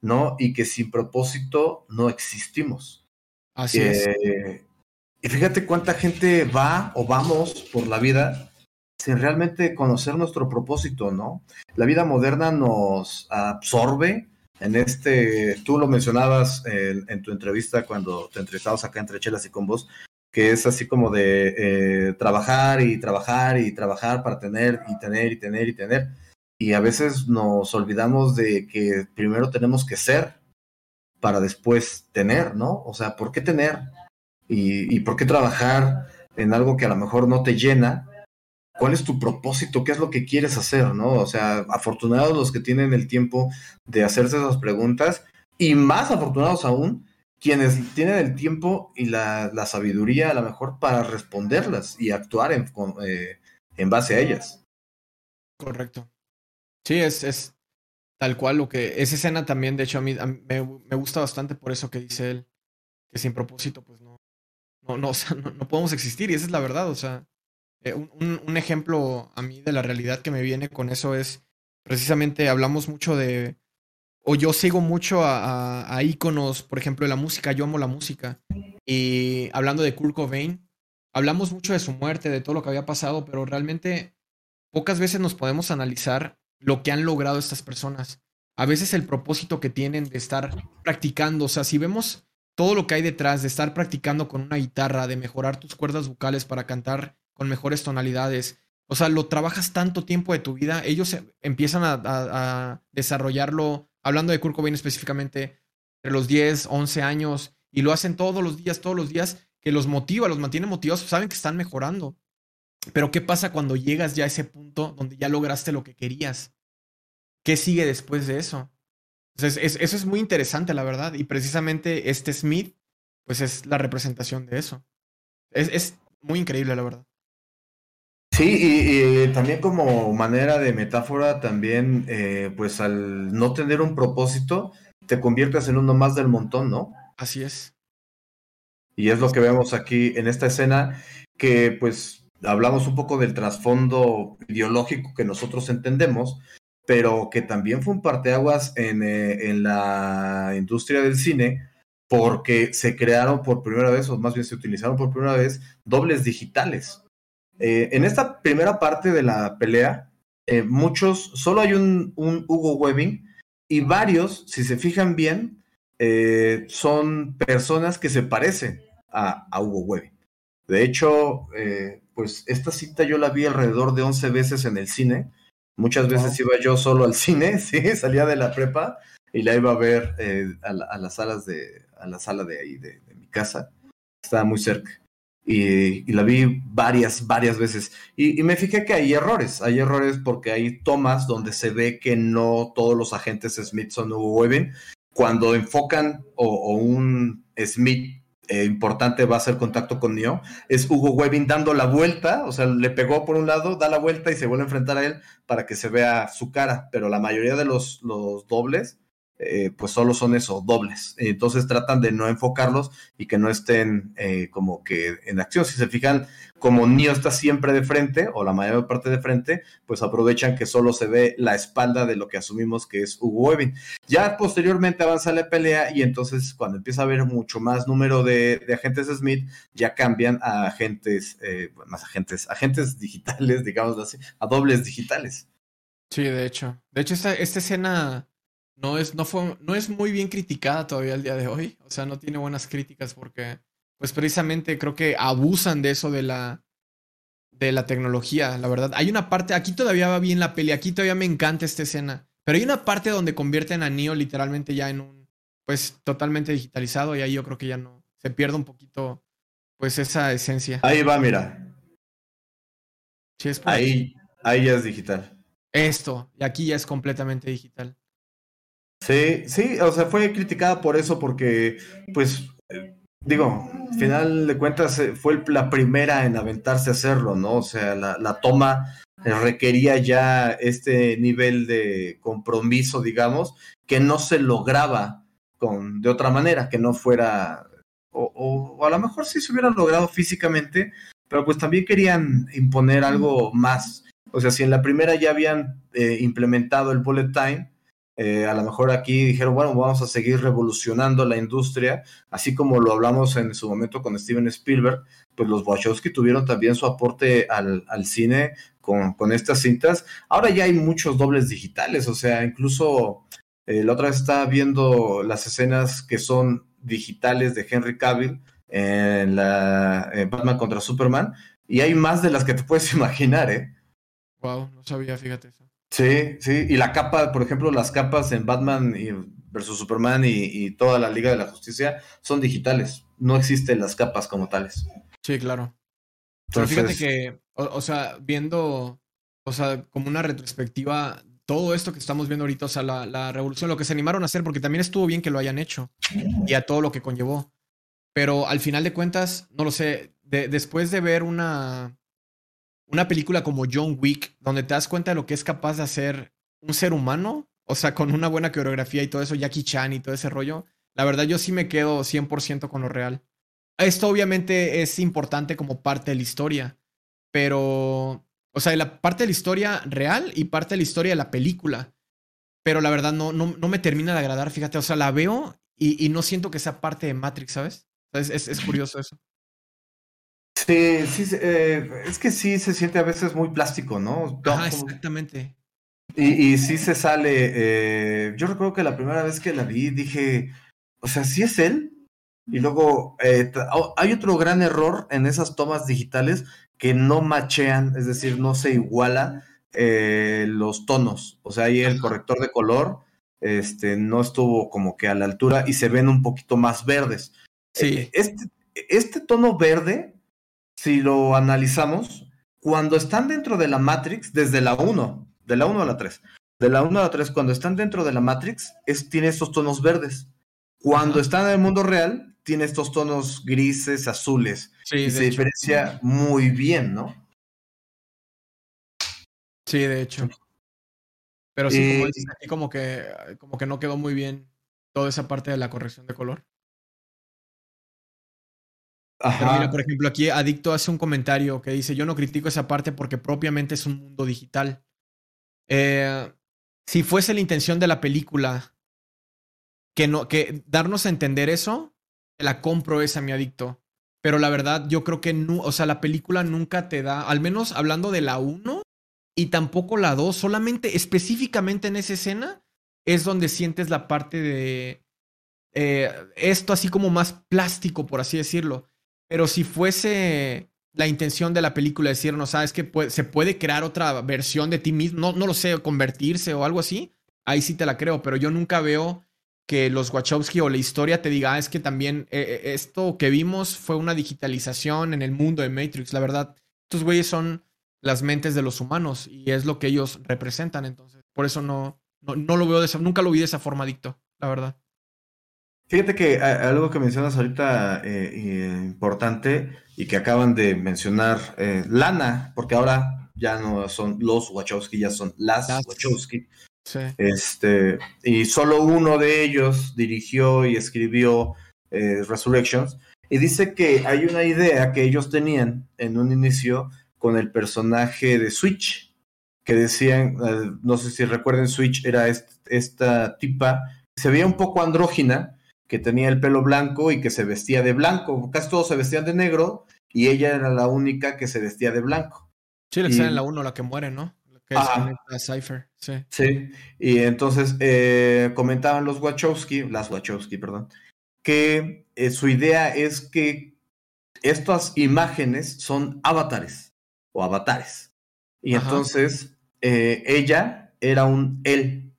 ¿no? Y que sin propósito no existimos. Así es. Eh, y fíjate cuánta gente va o vamos por la vida sin realmente conocer nuestro propósito, ¿no? La vida moderna nos absorbe, en este, tú lo mencionabas en, tu entrevista cuando te entrevistabas acá entre Chelas y con vos, que es así como de eh, trabajar y trabajar y trabajar para tener y tener y tener y tener. Y a veces nos olvidamos de que primero tenemos que ser para después tener, ¿no? O sea, ¿por qué tener? Y por qué trabajar en algo que a lo mejor no te llena cuál es tu propósito, qué es lo que quieres hacer, ¿no? O sea, afortunados los que tienen el tiempo de hacerse esas preguntas y más afortunados aún quienes tienen el tiempo y la, sabiduría a lo mejor para responderlas y actuar en, eh, base a ellas. Correcto. Sí, es, es tal cual lo que... Esa escena también, de hecho, a mí, me, gusta bastante por eso que dice él, que sin propósito, pues no, no, no, no podemos existir y esa es la verdad, o sea, eh, un, ejemplo a mí de la realidad que me viene con eso es precisamente hablamos mucho de, o yo sigo mucho a, a, íconos, por ejemplo, de la música, yo amo la música. Y hablando de Kurt Cobain, hablamos mucho de su muerte, de todo lo que había pasado, pero realmente pocas veces nos podemos analizar lo que han logrado estas personas. A veces el propósito que tienen de estar practicando, o sea, si vemos todo lo que hay detrás de estar practicando con una guitarra, de mejorar tus cuerdas vocales para cantar con mejores tonalidades. O sea, lo trabajas tanto tiempo de tu vida, ellos empiezan a, desarrollarlo, hablando de Kurt Cobain específicamente, entre los 10, 11 años, y lo hacen todos los días, todos los días, que los motiva, los mantiene motivados, saben que están mejorando. Pero ¿qué pasa cuando llegas ya a ese punto donde ya lograste lo que querías? ¿Qué sigue después de eso? Entonces, eso es muy interesante, la verdad. Y precisamente este Smith, pues es la representación de eso. es muy increíble, la verdad. Sí, y, también como manera de metáfora, también, eh, pues al no tener un propósito, te conviertes en uno más del montón, ¿no? Así es. Y es lo que vemos aquí en esta escena, que pues hablamos un poco del trasfondo ideológico que nosotros entendemos, pero que también fue un parteaguas en, eh, en la industria del cine, porque se crearon por primera vez, o más bien se utilizaron por primera vez, dobles digitales. Eh, en esta primera parte de la pelea, eh, muchos, solo hay un, un, Hugo Webbing y varios, si se fijan bien, eh, son personas que se parecen a, a Hugo Webbing. De hecho, eh, pues esta cita yo la vi alrededor de 11 veces en el cine. Muchas veces iba yo solo al cine, sí, salía de la prepa y la iba a ver a, la, a, las salas de, a la sala de ahí, de, de mi casa. Estaba muy cerca. Y, la vi varias, varias veces. Y, me fijé que hay errores. Hay errores porque hay tomas donde se ve que no todos los agentes Smith son Hugo Webbing. Cuando enfocan o, o un Smith eh, importante va a hacer contacto con Neo, es Hugo Webbing dando la vuelta, o sea, le pegó por un lado, da la vuelta y se vuelve a enfrentar a él para que se vea su cara, pero la mayoría de los, los dobles eh, pues solo son eso, dobles. Entonces tratan de no enfocarlos y que no estén eh, como que en acción. Si se fijan, como Neo está siempre de frente, o la mayor parte de frente, pues aprovechan que solo se ve la espalda de lo que asumimos que es Hugo Webbing. Ya posteriormente avanza la pelea y entonces cuando empieza a haber mucho más número de, de agentes Smith, ya cambian a agentes, eh, más agentes, agentes digitales, digamos así, a dobles digitales. Sí, de hecho. De hecho, esta, esta escena no es, no, fue, no es muy bien criticada todavía el día de hoy. O sea, no tiene buenas críticas porque, pues precisamente creo que abusan de eso de la, de la tecnología, la verdad. Hay una parte, aquí todavía va bien la peli, aquí todavía me encanta esta escena. Pero hay una parte donde convierten a Neo literalmente ya en un, pues totalmente digitalizado y ahí yo creo que ya no, se pierde un poquito, pues esa esencia. Ahí va, mira. Sí, es ahí, ahí ya es digital. Esto, y aquí ya es completamente digital. Sí, sí, o sea, fue criticada por eso porque, pues, digo, final de cuentas fue la primera en aventarse a hacerlo, ¿no? O sea, la, toma requería ya este nivel de compromiso, digamos, que no se lograba con, de otra manera, que no fuera, o, o, o a lo mejor sí se hubiera logrado físicamente, pero pues también querían imponer algo más. O sea, si en la primera ya habían eh, implementado el bullet time, eh, a lo mejor aquí dijeron, bueno, vamos a seguir revolucionando la industria, así como lo hablamos en su momento con Steven Spielberg, pues los Wachowski tuvieron también su aporte al, cine con, estas cintas. Ahora ya hay muchos dobles digitales, o sea, incluso eh, la otra vez estaba viendo las escenas que son digitales de Henry Cavill en la en Batman contra Superman, y hay más de las que te puedes imaginar, ¿eh? Wow, no sabía, fíjate. Sí, sí, y la capa, por ejemplo, las capas en Batman y versus Superman y, y, toda la Liga de la Justicia son digitales, no existen las capas como tales. Sí, claro. Entonces... Pero fíjate que, o, o, sea, viendo, o sea, como una retrospectiva, todo esto que estamos viendo ahorita, o sea, la, la, revolución, lo que se animaron a hacer, porque también estuvo bien que lo hayan hecho y a todo lo que conllevó. Pero al final de cuentas, no lo sé, de, después de ver una, una película como John Wick, donde te das cuenta de lo que es capaz de hacer un ser humano, o sea, con una buena coreografía y todo eso, Jackie Chan y todo ese rollo, la verdad yo sí me quedo 100% con lo real. Esto obviamente es importante como parte de la historia, pero, o sea, la parte de la historia real y parte de la historia de la película, pero la verdad no, no, no me termina de agradar, fíjate, o sea, la veo y, no siento que sea parte de Matrix, ¿sabes? Es, es, es curioso eso. Sí, sí, eh, es que sí se siente a veces muy plástico, ¿no? Ajá, exactamente. Y, y sí se sale. Eh, yo recuerdo que la primera vez que la vi dije, o sea, sí es él. Y luego eh, hay otro gran error en esas tomas digitales que no machean, es decir, no se iguala eh, los tonos. O sea, ahí el corrector de color este, no estuvo como que a la altura y se ven un poquito más verdes. Sí. Este, este tono verde si lo analizamos, cuando están dentro de la Matrix, desde la 1, de la 1 a la 3, de la 1 a la 3, cuando están dentro de la Matrix, es, tiene estos tonos verdes. Cuando están en el mundo real, tiene estos tonos grises, azules. Sí, y se hecho. diferencia muy bien, ¿no? Sí, de hecho. Pero sí, como dices aquí, como que, como que no quedó muy bien toda esa parte de la corrección de color. Pero mira, por ejemplo, aquí Adicto hace un comentario que dice, yo no critico esa parte porque propiamente es un mundo digital. Eh, si fuese la intención de la película que, no, que darnos a entender eso, la compro esa, mi adicto. Pero la verdad, yo creo que no, o sea, la película nunca te da, al menos hablando de la 1 y tampoco la 2, solamente específicamente en esa escena es donde sientes la parte de eh, esto así como más plástico, por así decirlo. Pero si fuese la intención de la película decirnos, sabes que se puede crear otra versión de ti mismo, no, no lo sé, convertirse o algo así, ahí sí te la creo, pero yo nunca veo que los Wachowski o la historia te diga, ah, es que también eh, eh, esto que vimos fue una digitalización en el mundo de Matrix. La verdad, estos güeyes son las mentes de los humanos y es lo que ellos representan. Entonces, por eso no, no, lo veo de esa, nunca lo vi de esa forma, Dicto, la verdad. Fíjate que algo que mencionas ahorita eh, importante y que acaban de mencionar eh, Lana, porque ahora ya no son los Wachowski, ya son las, Wachowski. Este, y solo uno de ellos dirigió y escribió eh, Resurrections. Y dice que hay una idea que ellos tenían en un inicio con el personaje de Switch, que decían, no sé si recuerden, Switch era esta tipa, se veía un poco andrógina, que tenía el pelo blanco y que se vestía de blanco. Casi todos se vestían de negro y ella era la única que se vestía de blanco. Sí, la que en la 1, la que muere, ¿no? Que es Cypher, sí. Sí, y entonces eh, comentaban los Wachowski, las Wachowski, perdón, que eh, su idea es que estas imágenes son avatares o avatares. Y entonces eh, ella era un él.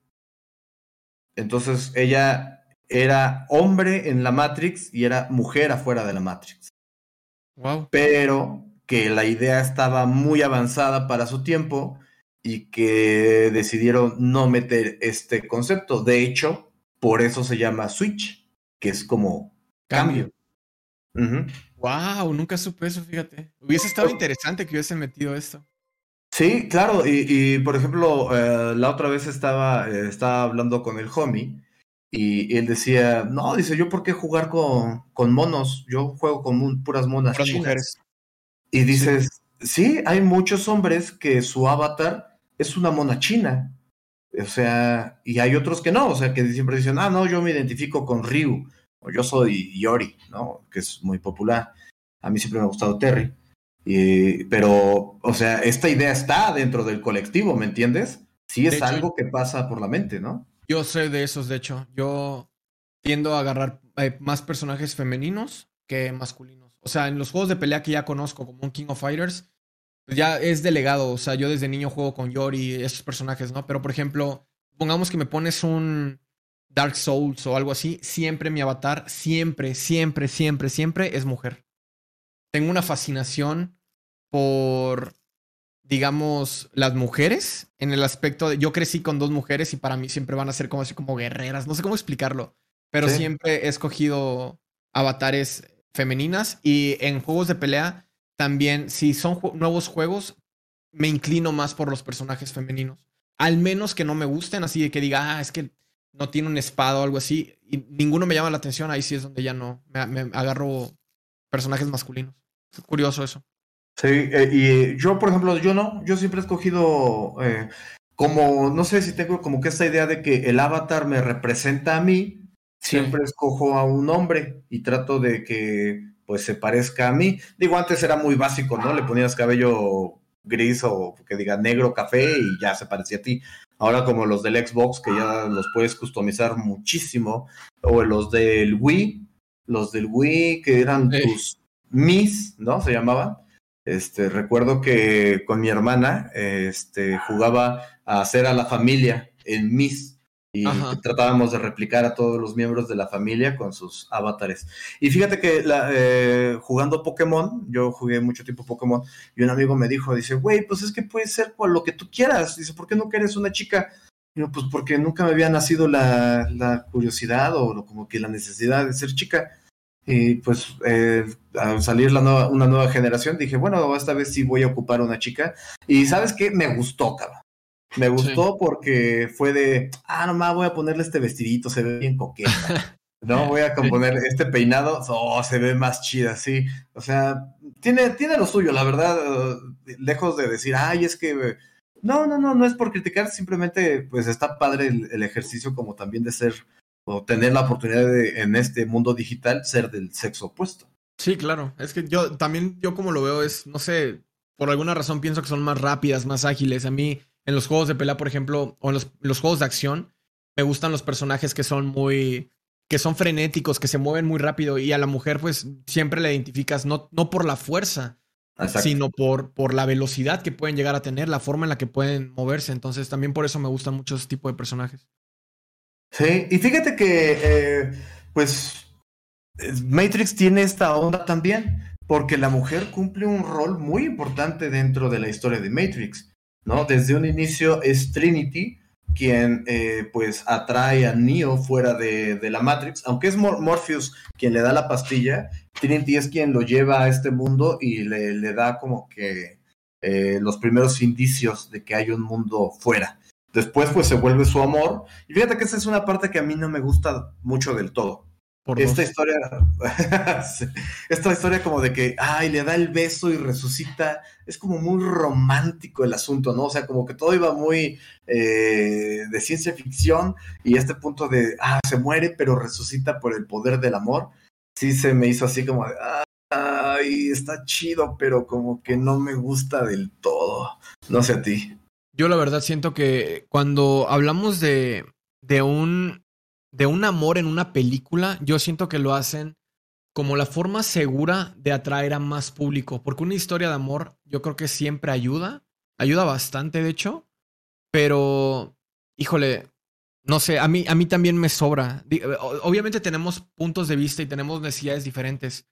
Entonces ella era hombre en la Matrix y era mujer afuera de la Matrix. Wow. Pero que la idea estaba muy avanzada para su tiempo y que decidieron no meter este concepto. De hecho, por eso se llama Switch, que es como cambio. Wow, nunca supe eso, fíjate. Hubiese estado interesante que hubiese metido esto. Sí, claro, y, por ejemplo, eh, la otra vez estaba, eh, estaba hablando con el homie y, él decía, no, dice, yo por qué jugar con, con monos, yo juego con puras monas chinas. Mujeres. Y dices, sí. hay muchos hombres que su avatar es una mona china. O sea, y hay otros que no, o sea, que siempre dicen, ah, no, yo me identifico con Ryu, o yo soy Yori, ¿no? Que es muy popular. A mí siempre me ha gustado Terry. Y, pero, o sea, esta idea está dentro del colectivo, ¿me entiendes? Sí es algo que pasa por la mente, ¿no? Yo sé de esos, de hecho. Yo tiendo a agarrar eh, más personajes femeninos que masculinos. O sea, en los juegos de pelea que ya conozco, como un King of Fighters, pues ya es delegado. O sea, yo desde niño juego con Yori, esos personajes, ¿no? Pero, por ejemplo, pongamos que me pones un Dark Souls o algo así, siempre mi avatar, siempre, siempre, siempre, siempre es mujer. Tengo una fascinación por digamos, las mujeres en el aspecto de, yo crecí con dos mujeres y para mí siempre van a ser como así como guerreras, no sé cómo explicarlo, pero siempre he escogido avatares femeninas y en juegos de pelea también, si son nuevos juegos, me inclino más por los personajes femeninos. Al menos que no me gusten, así de que diga, ah, es que no tiene un espada o algo así, y ninguno me llama la atención, ahí sí es donde ya no, me, me agarro personajes masculinos. Es curioso eso. Sí, eh, y yo, por ejemplo, yo no, yo siempre he escogido eh, como, no sé si tengo como que esta idea de que el avatar me representa a mí, siempre escojo a un hombre y trato de que pues se parezca a mí. Digo, antes era muy básico, ¿no? Le ponías cabello gris o que diga negro, café y ya se parecía a ti. Ahora como los del Xbox, que ya los puedes customizar muchísimo, o los del Wii, los del Wii que eran tus Mis, ¿no? Se llamaban este, recuerdo que con mi hermana este, jugaba a hacer a la familia en Miss y tratábamos de replicar a todos los miembros de la familia con sus avatares. Y fíjate que eh, jugando Pokémon, yo jugué mucho tiempo Pokémon, y un amigo me dijo, dice, güey, pues es que puede ser cual lo que tú quieras. Dice, ¿por qué no quieres una chica? yo, pues porque nunca me había nacido la, la curiosidad o como que la necesidad de ser chica. Y pues eh, al salir la nueva, una nueva generación dije, bueno, esta vez sí voy a ocupar una chica. Y sabes qué, me gustó, cabrón. Me gustó porque fue de, ah, nomás voy a ponerle este vestidito, se ve bien coqueta. No, voy a componer este peinado, oh, se ve más chida, sí. O sea, tiene, tiene lo suyo, la verdad, lejos de decir, ay, es que... No, no, no, no es por criticar, simplemente pues está padre el, ejercicio como también de ser o tener la oportunidad de en este mundo digital ser del sexo opuesto. Sí, claro. Es que yo también, yo como lo veo es, no sé, por alguna razón pienso que son más rápidas, más ágiles. A mí, en los juegos de pelea, por ejemplo, o en los, juegos de acción, me gustan los personajes que son muy, que son frenéticos, que se mueven muy rápido y a la mujer pues siempre la identificas no, no por la fuerza, sino por, por la velocidad que pueden llegar a tener, la forma en la que pueden moverse. Entonces también por eso me gustan mucho ese tipo de personajes. Sí, y fíjate que eh, pues Matrix tiene esta onda también porque la mujer cumple un rol muy importante dentro de la historia de Matrix, ¿no? Desde un inicio es Trinity quien eh, pues atrae a Neo fuera de, la Matrix, aunque es Morpheus quien le da la pastilla, Trinity es quien lo lleva a este mundo y le, da como que eh, los primeros indicios de que hay un mundo fuera. Después pues se vuelve su amor y fíjate que esa es una parte que a mí no me gusta mucho del todo esta historia, esta historia como de que, ay, le da el beso y resucita, es como muy romántico el asunto, ¿no? O sea, como que todo iba muy eh, de ciencia ficción y este punto de, ah, se muere pero resucita por el poder del amor, sí se me hizo así como de, ay, está chido, pero como que no me gusta del todo. No sé a ti. Yo la verdad siento que cuando hablamos de, de un de un amor en una película, yo siento que lo hacen como la forma segura de atraer a más público, porque una historia de amor yo creo que siempre ayuda, ayuda bastante de hecho, pero híjole, no sé, a mí, a mí también me sobra. Obviamente tenemos puntos de vista y tenemos necesidades diferentes,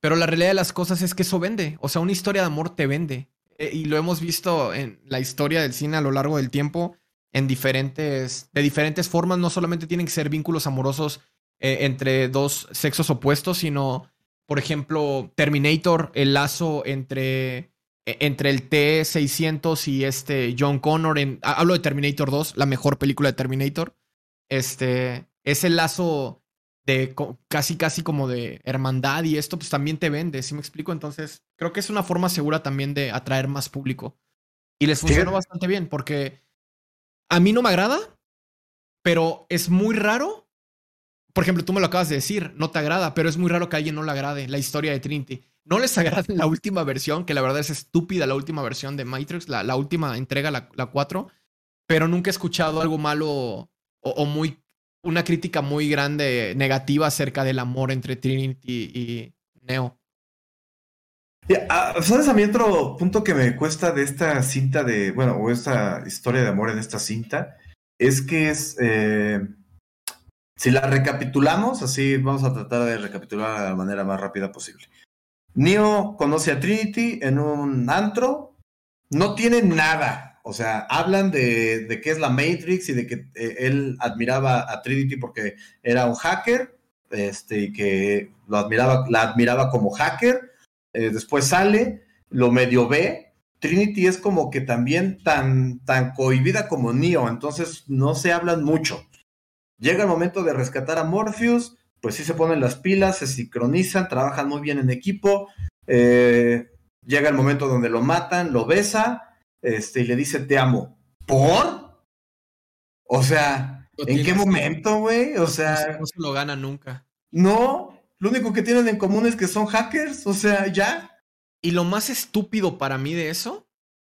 pero la realidad de las cosas es que eso vende, o sea, una historia de amor te vende. Eh, y lo hemos visto en la historia del cine a lo largo del tiempo en diferentes, de diferentes formas. No solamente tienen que ser vínculos amorosos eh, entre dos sexos opuestos, sino, por ejemplo, Terminator, el lazo entre, e, entre el T-600 y este John Connor. En, hablo de Terminator 2, la mejor película de Terminator. Este, ese lazo de casi, casi como de hermandad y esto, pues también te vende, ¿sí me explico? Entonces, creo que es una forma segura también de atraer más público. Y les funcionó bastante bien porque a mí no me agrada, pero es muy raro. Por ejemplo, tú me lo acabas de decir, no te agrada, pero es muy raro que a alguien no le agrade la historia de Trinity. No les agrada la última versión, que la verdad es estúpida la última versión de Matrix, la, última entrega, la, la 4, pero nunca he escuchado algo malo o, muy una crítica muy grande negativa acerca del amor entre Trinity y Neo. Ah, ¿Sabes a mí otro punto que me cuesta de esta cinta de, bueno, o esta historia de amor en esta cinta? Es que es, eh, si la recapitulamos, así vamos a tratar de recapitular de la manera más rápida posible. Neo conoce a Trinity en un antro, no tiene nada, o sea, hablan de, de qué es la Matrix y de que eh, él admiraba a Trinity porque era un hacker, este, y que lo admiraba, la admiraba como hacker eh, después sale, lo medio ve. Trinity es como que también tan, tan cohibida como Neo, entonces no se hablan mucho. Llega el momento de rescatar a Morpheus, pues sí se ponen las pilas, se sincronizan, trabajan muy bien en equipo. Eh, llega el momento donde lo matan, lo besa, este, y le dice te amo. ¿Por? O sea, ¿en qué momento, güey? O sea. No se lo gana nunca. No, lo único que tienen en común es que son hackers, o sea, ya. Y lo más estúpido para mí de eso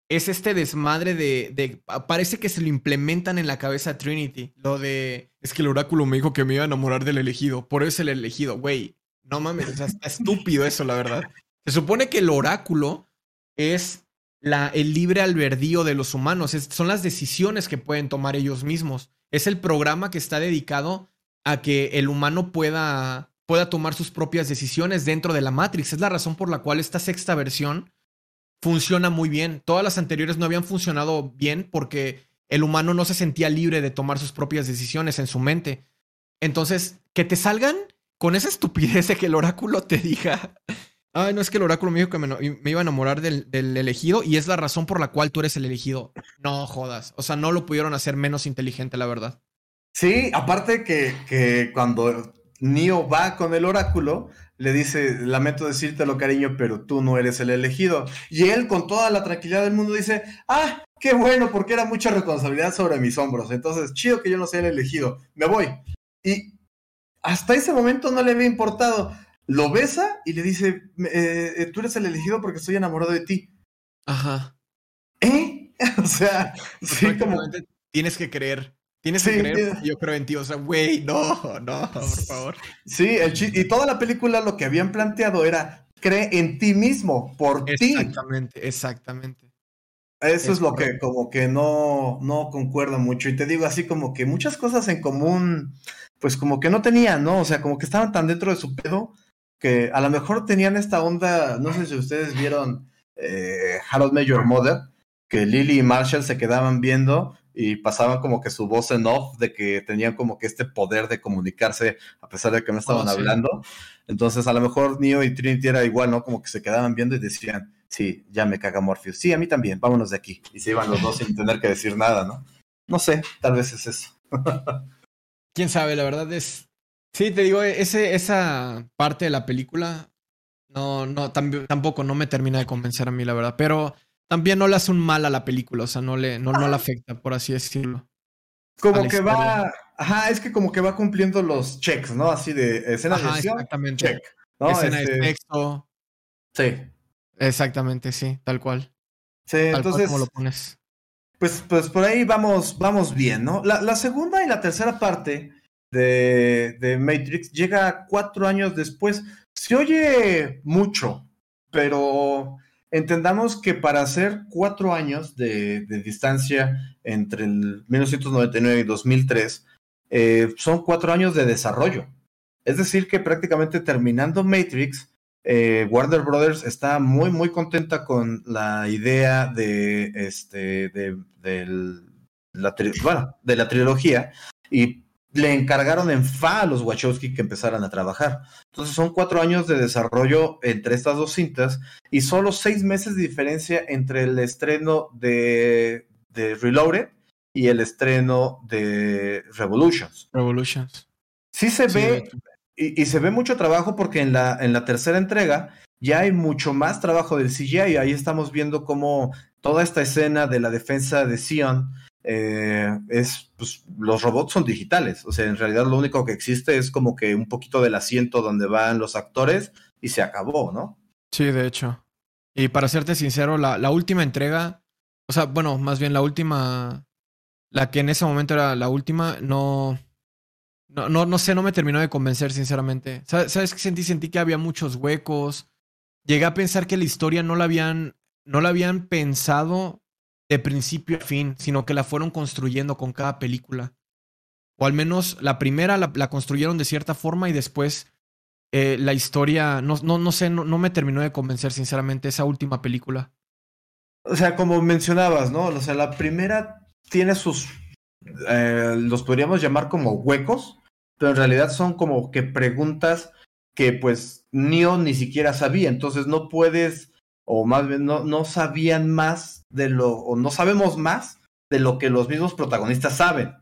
es este desmadre de, de, Parece que se lo implementan en la cabeza a Trinity. Lo de. Es que el oráculo me dijo que me iba a enamorar del elegido. Por eso es el elegido. Güey, no mames. O sea, está estúpido eso, la verdad. Se supone que el oráculo es la, el libre albedrío de los humanos. son las decisiones que pueden tomar ellos mismos. Es el programa que está dedicado a que el humano pueda pueda tomar sus propias decisiones dentro de la Matrix. Es la razón por la cual esta sexta versión funciona muy bien. Todas las anteriores no habían funcionado bien porque el humano no se sentía libre de tomar sus propias decisiones en su mente. Entonces, que te salgan con esa estupidez de que el oráculo te diga, ay, no es que el oráculo me dijo que me, iba a enamorar del, elegido y es la razón por la cual tú eres el elegido. No jodas. O sea, no lo pudieron hacer menos inteligente, la verdad. Sí, aparte que, que cuando Neo va con el oráculo, le dice, lamento decírtelo cariño, pero tú no eres el elegido. Y él con toda la tranquilidad del mundo dice, ah, qué bueno, porque era mucha responsabilidad sobre mis hombros. Entonces, chido que yo no sea el elegido, me voy. Y hasta ese momento no le había importado. Lo besa y le dice, eh, eh, tú eres el elegido porque estoy enamorado de ti. Ajá. ¿Eh? o sea, sí, como... Tienes que creer. Tienes que creer, yo creo en ti. O sea, güey, no, no, por favor. Sí, el y toda la película lo que habían planteado era, cree en ti mismo, por ti. Exactamente, exactamente. Eso es, lo que como que no, no concuerdo mucho. Y te digo así como que muchas cosas en común, pues como que no tenían, ¿no? O sea, como que estaban tan dentro de su pedo que a lo mejor tenían esta onda, no sé si ustedes vieron eh, Harold Major Mother, que Lily y Marshall se quedaban viendo y pasaban como que su voz en off de que tenían como que este poder de comunicarse a pesar de que no estaban oh, hablando. Entonces a lo mejor Neo y Trinity era igual, ¿no? Como que se quedaban viendo y decían, sí, ya me caga Morpheus. Sí, a mí también, vámonos de aquí. Y se iban los dos sin tener que decir nada, ¿no? No sé, tal vez es eso. Quién sabe, la verdad es. Sí, te digo, ese, esa parte de la película no, no, tampoco no me termina de convencer a mí, la verdad. Pero también no le hace un mal a la película, o sea, no le, no, no le afecta, por así decirlo. Como que va, ajá, es que como que va cumpliendo los checks, ¿no? Así de escena de acción, exactamente. check. Escena de este, texto. Sí. Exactamente, sí, tal cual. Sí, entonces. Cual lo pones. Pues, pues por ahí vamos, vamos bien, ¿no? La, la segunda y la tercera parte de, Matrix llega cuatro años después. Se oye mucho, pero entendamos que para hacer cuatro años de, distancia entre el 1999 y 2003, eh, son cuatro años de desarrollo. Es decir, que prácticamente terminando Matrix, eh, Warner Brothers está muy, muy contenta con la idea de, este, de, la, de la trilogía y le encargaron en fa a los Wachowski que empezaran a trabajar. Entonces son cuatro años de desarrollo entre estas dos cintas y solo seis meses de diferencia entre el estreno de, de Reloaded y el estreno de Revolutions. Revolutions. Sí se ve, y, se ve mucho trabajo porque en la, en la tercera entrega ya hay mucho más trabajo del CGI y ahí estamos viendo cómo toda esta escena de la defensa de Sion eh, es, pues, los robots son digitales, o sea, en realidad lo único que existe es como que un poquito del asiento donde van los actores y se acabó, ¿no? Sí, de hecho. Y para serte sincero, la, la última entrega, o sea, bueno, más bien la última, la que en ese momento era la última, no, no, no, no sé, no me terminó de convencer, sinceramente. ¿Sabes qué sentí? Sentí que había muchos huecos. Llegué a pensar que la historia no la habían, no la habían pensado de principio a fin, sino que la fueron construyendo con cada película. O al menos la primera la, construyeron de cierta forma y después eh, la historia, no, no, no sé, no, me terminó de convencer, sinceramente, esa última película. O sea, como mencionabas, ¿no? O sea, la primera tiene sus, eh, los podríamos llamar como huecos, pero en realidad son como que preguntas que pues Neo ni siquiera sabía, entonces no puedes o más bien no, no sabían más de lo, o no sabemos más de lo que los mismos protagonistas saben.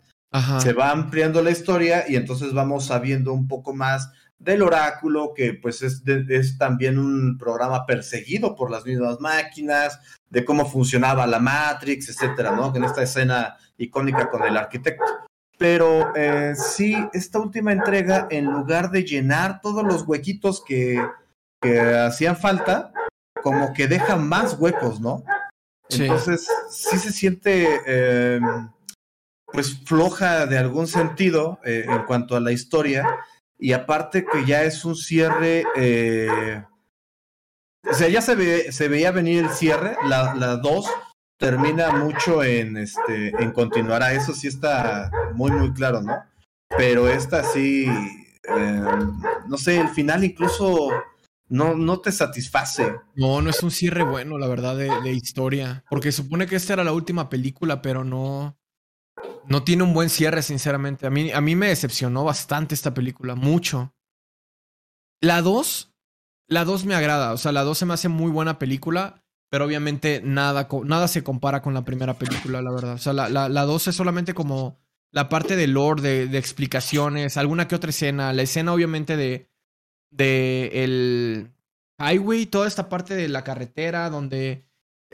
Se va ampliando la historia y entonces vamos sabiendo un poco más del oráculo, que pues es, es también un programa perseguido por las mismas máquinas, de cómo funcionaba la Matrix, etcétera, ¿no? En esta escena icónica con el arquitecto. Pero eh, sí, esta última entrega, en lugar de llenar todos los huequitos que, que hacían falta, como que deja más huecos, ¿no? Entonces, sí se siente eh, pues floja de algún sentido eh, en cuanto a la historia. Y aparte que ya es un cierre. Eh, o sea, ya se, ve, se veía venir el cierre. La 2 termina mucho en este en continuar a eso, sí está muy, muy claro, ¿no? Pero esta sí. no sé, el final incluso no, no te satisface. No, no es un cierre bueno, la verdad, de, historia. Porque supone que esta era la última película, pero no. No tiene un buen cierre, sinceramente. A mí, a mí me decepcionó bastante esta película, mucho. La 2, la 2 me agrada. O sea, la 2 se me hace muy buena película, pero obviamente nada, nada se compara con la primera película, la verdad. O sea, la, la, la 2 es solamente como la parte de lore, de, de, explicaciones, alguna que otra escena, la escena obviamente de, de el highway, toda esta parte de la carretera donde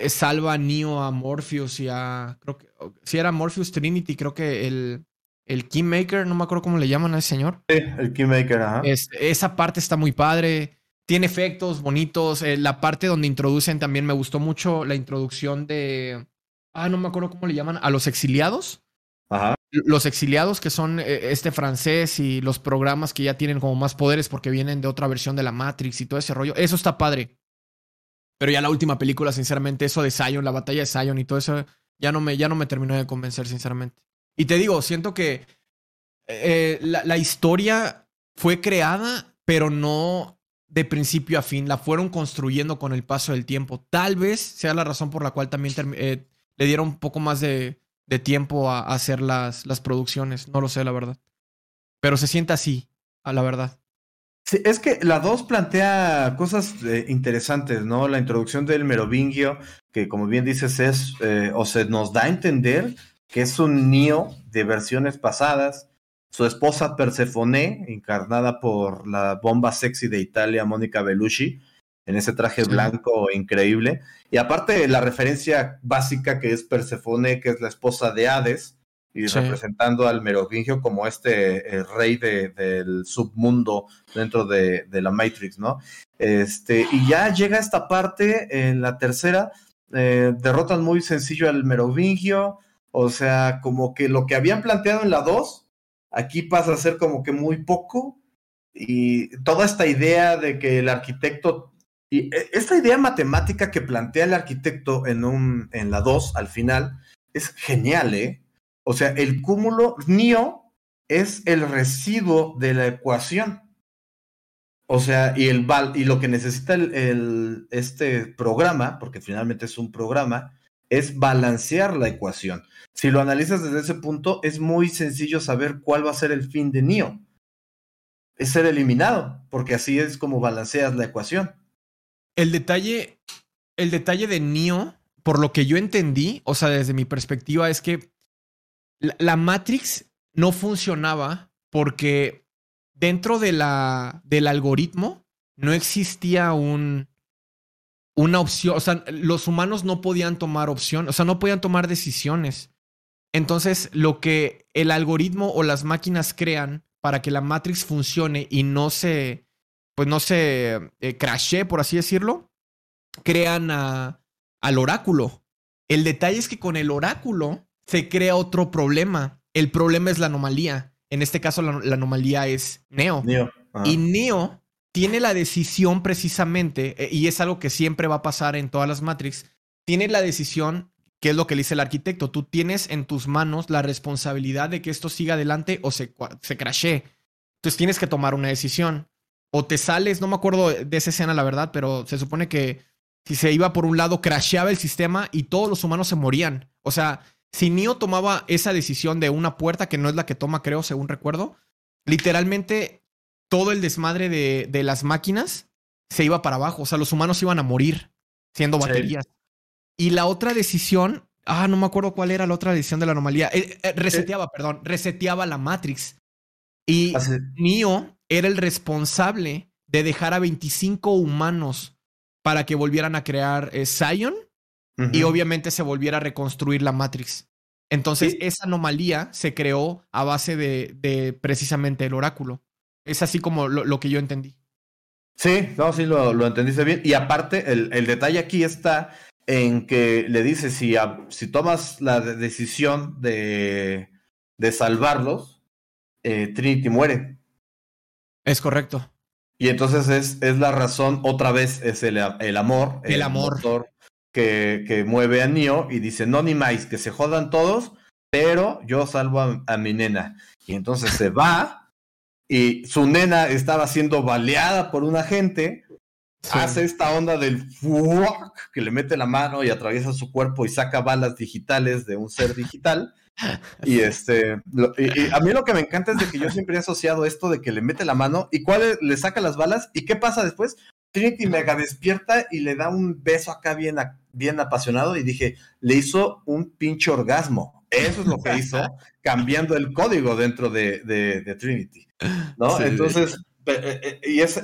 salva a Neo, a Morpheus y a, creo que, si era Morpheus Trinity, creo que el, el Kingmaker, no me acuerdo cómo le llaman a ese señor. Sí, el Kingmaker, ajá. esa parte está muy padre. Tiene efectos bonitos. Eh, la parte donde introducen también me gustó mucho la introducción de. Ah, no me acuerdo cómo le llaman. A los exiliados. Ajá. Los exiliados, que son eh, este francés y los programas que ya tienen como más poderes porque vienen de otra versión de la Matrix y todo ese rollo. Eso está padre. Pero ya la última película, sinceramente, eso de Zion, la batalla de Zion y todo eso, ya no me, ya no me terminó de convencer, sinceramente. Y te digo, siento que eh, la, historia fue creada, pero no de principio a fin. La fueron construyendo con el paso del tiempo. Tal vez sea la razón por la cual también eh, le dieron un poco más de, tiempo a, hacer las, las producciones. No lo sé, la verdad. Pero se siente así, a la verdad. Sí, es que la 2 plantea cosas eh, interesantes, ¿no? La introducción del merovingio, que como bien dices es, o se nos da a entender que es un Neo de versiones pasadas. Su esposa Persefone, encarnada por la bomba sexy de Italia, Mónica Bellucci, en ese traje blanco increíble. Y aparte la referencia básica que es Persefone, que es la esposa de Hades, y representando al Merovingio como este rey del submundo dentro de, la Matrix, ¿no? Este, y ya llega esta parte, en la tercera, eh, derrotan muy sencillo al Merovingio, o sea, como que lo que habían planteado en la 2, aquí pasa a ser como que muy poco. Y toda esta idea de que el arquitecto, y e, esta idea matemática que plantea el arquitecto en, un, en la 2 al final, es genial, ¿eh? O sea, el cúmulo NIO es el residuo de la ecuación. O sea, y, el, y lo que necesita este programa, porque finalmente es un programa, es balancear la ecuación. Si lo analizas desde ese punto, es muy sencillo saber cuál va a ser el fin de Neo. Es ser eliminado, porque así es como balanceas la ecuación. El detalle, el detalle de Neo, por lo que yo entendí, o sea, desde mi perspectiva, es que la, Matrix no funcionaba porque dentro de la, del algoritmo no existía un, una opción, o sea, los humanos no podían tomar opción, o sea, no podían tomar decisiones. Entonces, lo que el algoritmo o las máquinas crean para que la Matrix funcione y no se, pues no se eh, crashe, por así decirlo, crean al oráculo. El detalle es que con el oráculo se crea otro problema. El problema es la anomalía. En este caso, la, anomalía es Neo. Neo. Y Neo tiene la decisión precisamente, eh, y es algo que siempre va a pasar en todas las Matrix, tiene la decisión, que es lo que le dice el arquitecto, tú tienes en tus manos la responsabilidad de que esto siga adelante o se, se crashe. Entonces tienes que tomar una decisión. O te sales, no me acuerdo de esa escena la verdad, pero se supone que si se iba por un lado, crasheaba el sistema y todos los humanos se morían. O sea, si Neo tomaba esa decisión de una puerta, que no es la que toma, creo, según recuerdo, literalmente todo el desmadre de, de, las máquinas se iba para abajo. O sea, los humanos iban a morir siendo baterías. Y la otra decisión, ah, no me acuerdo cuál era la otra decisión de la anomalía. Eh, eh, reseteaba, perdón, reseteaba la Matrix. Y Neo era el responsable de dejar a 25 humanos para que volvieran a crear eh, Zion y obviamente se volviera a reconstruir la Matrix. Entonces, esa anomalía se creó a base de, de precisamente el oráculo. Es así como lo, que yo entendí. Sí, no, sí, lo, entendiste bien. Y aparte, el, detalle aquí está en que le dice, si, si tomas la decisión de, de salvarlos, eh, Trinity muere. Es correcto. Y entonces es, es la razón, otra vez, es el, el amor. El, amor. que, que, mueve a Neo y dice, no ni más, que se jodan todos, pero yo salvo a, a mi nena. Y entonces se va y su nena estaba siendo baleada por un agente hace esta onda del que le mete la mano y atraviesa su cuerpo y saca balas digitales de un ser digital. Y este, a mí lo que me encanta es de que yo siempre he asociado esto de que le mete la mano y cuál le saca las balas y qué pasa después. Trinity mega despierta y le da un beso acá bien, bien apasionado y dije, le hizo un pinche orgasmo. Eso es lo que hizo cambiando el código dentro de, Trinity. ¿No? Entonces, eh, eh, y es,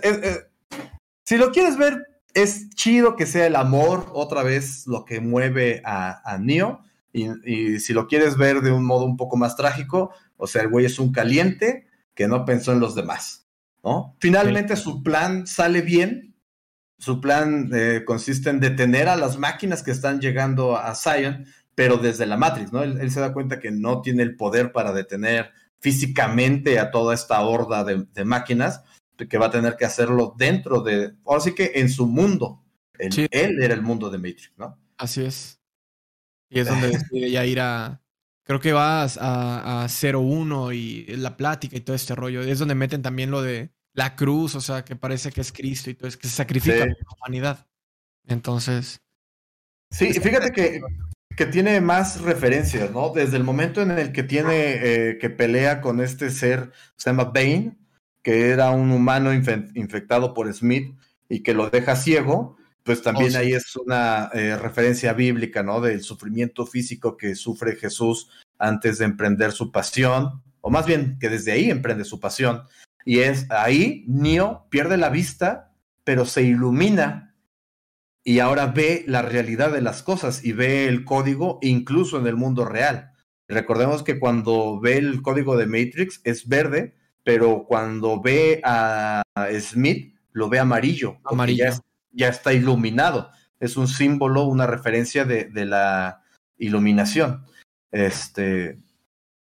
si lo quieres ver, es chido que sea el amor otra vez lo que mueve a, a Neo. Y, si lo quieres ver de un modo un poco más trágico, o sea, el güey es un caliente que no pensó en los demás, ¿no? Finalmente su plan sale bien. Su plan eh, consiste en detener a las máquinas que están llegando a Zion, pero desde la Matrix, ¿no? Él, se da cuenta que no tiene el poder para detener físicamente a toda esta horda de máquinas, que va a tener que hacerlo dentro de, ahora sí que en su mundo. Él, era el mundo de Matrix, ¿no? Así es. Y es donde decide ya ir a, creo que vas a, a 01 y la plática y todo este rollo. Es donde meten también lo de la cruz, o sea, que parece que es Cristo y todo, es que se sacrifica la humanidad. Entonces. Sí, fíjate que, que tiene más referencias, ¿no? Desde el momento en el que tiene eh, que pelea con este ser, se llama Bane, que era un humano infectado por Smith y que lo deja ciego, pues también oh, ahí es una eh, referencia bíblica, ¿no? Del sufrimiento físico que sufre Jesús antes de emprender su pasión, o más bien que desde ahí emprende su pasión. Y es ahí, Neo pierde la vista, pero se ilumina y ahora ve la realidad de las cosas y ve el código incluso en el mundo real. Recordemos que cuando ve el código de Matrix es verde, pero cuando ve a Smith, lo ve amarillo. Amarillo. Ya, está iluminado. Es un símbolo, una referencia de, la iluminación. Este,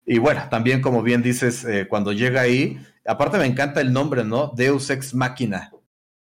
y bueno, también como bien dices, eh, cuando llega ahí, aparte me encanta el nombre, ¿no? Deus Ex Máquina.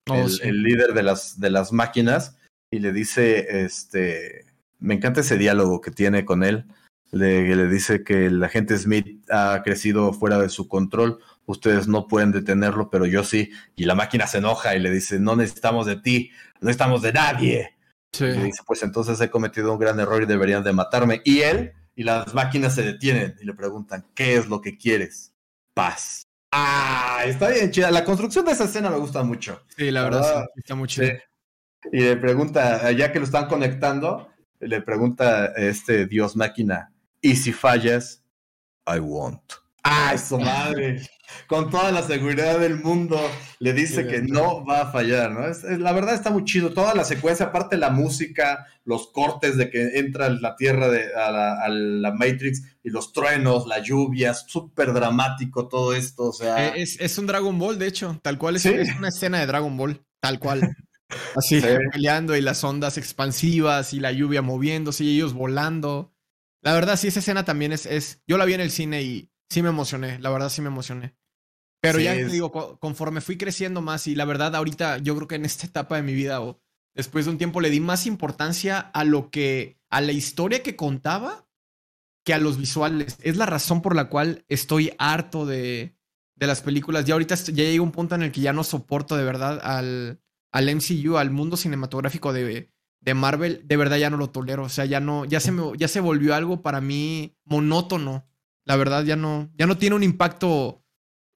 Oh, el, líder de las, de las máquinas. Y le dice, este, me encanta ese diálogo que tiene con él. Le, le dice que el agente Smith ha crecido fuera de su control ustedes no pueden detenerlo, pero yo sí. Y la máquina se enoja y le dice, no necesitamos de ti, no necesitamos de nadie. Y dice, pues entonces he cometido un gran error y deberían de matarme. Y él y las máquinas se detienen y le preguntan, ¿qué es lo que quieres? Paz. Ah, está bien chida. La construcción de esa escena me gusta mucho. Sí, la verdad, está muy chida. Y le pregunta, ya que lo están conectando, le pregunta este Dios máquina, ¿y si fallas? I won't. ¡Ay, su madre! Con toda la seguridad del mundo le dice que no va a fallar, ¿no? Es, la verdad está muy chido. Toda la secuencia, aparte la música, los cortes de que entra la Tierra de, a, la, Matrix y los truenos, la lluvia, súper dramático todo esto, o sea... Eh, es, un Dragon Ball, de hecho, tal cual. Es, es una escena de Dragon Ball, tal cual. Así, peleando y las ondas expansivas y la lluvia moviéndose y ellos volando. La verdad, sí, esa escena también es, es... Yo la vi en el cine y sí me emocioné, la verdad sí me emocioné. Pero ya te digo, conforme fui creciendo más y la verdad ahorita yo creo que en esta etapa de mi vida o después de un tiempo le di más importancia a lo que, a la historia que contaba que a los visuales. Es la razón por la cual estoy harto de, de las películas. Ya ahorita ya llega un punto en el que ya no soporto de verdad al, al MCU, al mundo cinematográfico de, de Marvel. De verdad ya no lo tolero. O sea, ya no, ya se, me, ya se volvió algo para mí monótono la verdad ya no, ya no tiene un impacto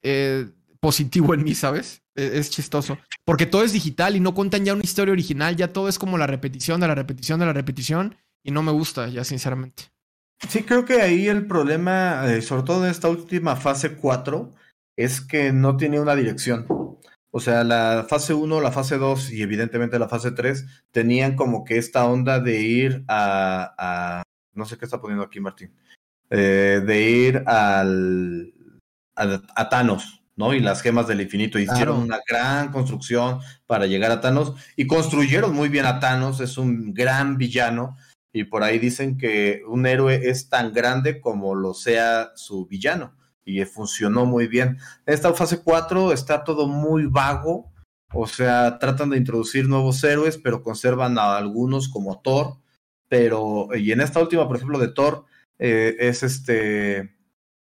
eh, positivo en mí, ¿sabes? E, es, chistoso. Porque todo es digital y no cuentan ya una historia original, ya todo es como la repetición de la repetición de la repetición y no me gusta, ya sinceramente. Sí, creo que ahí el problema, eh, sobre todo en esta última fase 4, es que no tiene una dirección. O sea, la fase 1, la fase 2 y evidentemente la fase 3 tenían como que esta onda de ir a, a no sé qué está poniendo aquí Martín, eh, de ir al, a, Thanos, ¿no? Y las gemas del infinito. Hicieron una gran construcción para llegar a Thanos y construyeron muy bien a Thanos, es un gran villano. Y por ahí dicen que un héroe es tan grande como lo sea su villano. Y funcionó muy bien. Esta fase 4 está todo muy vago. O sea, tratan de introducir nuevos héroes, pero conservan a algunos como Thor. Pero, y en esta última, por ejemplo, de Thor, eh, es este,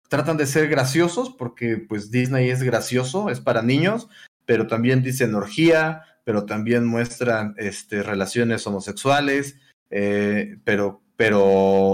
tratan de ser graciosos porque pues Disney es gracioso, es para niños, pero también dicen orgía, pero también muestran este, relaciones homosexuales, eh, pero, pero,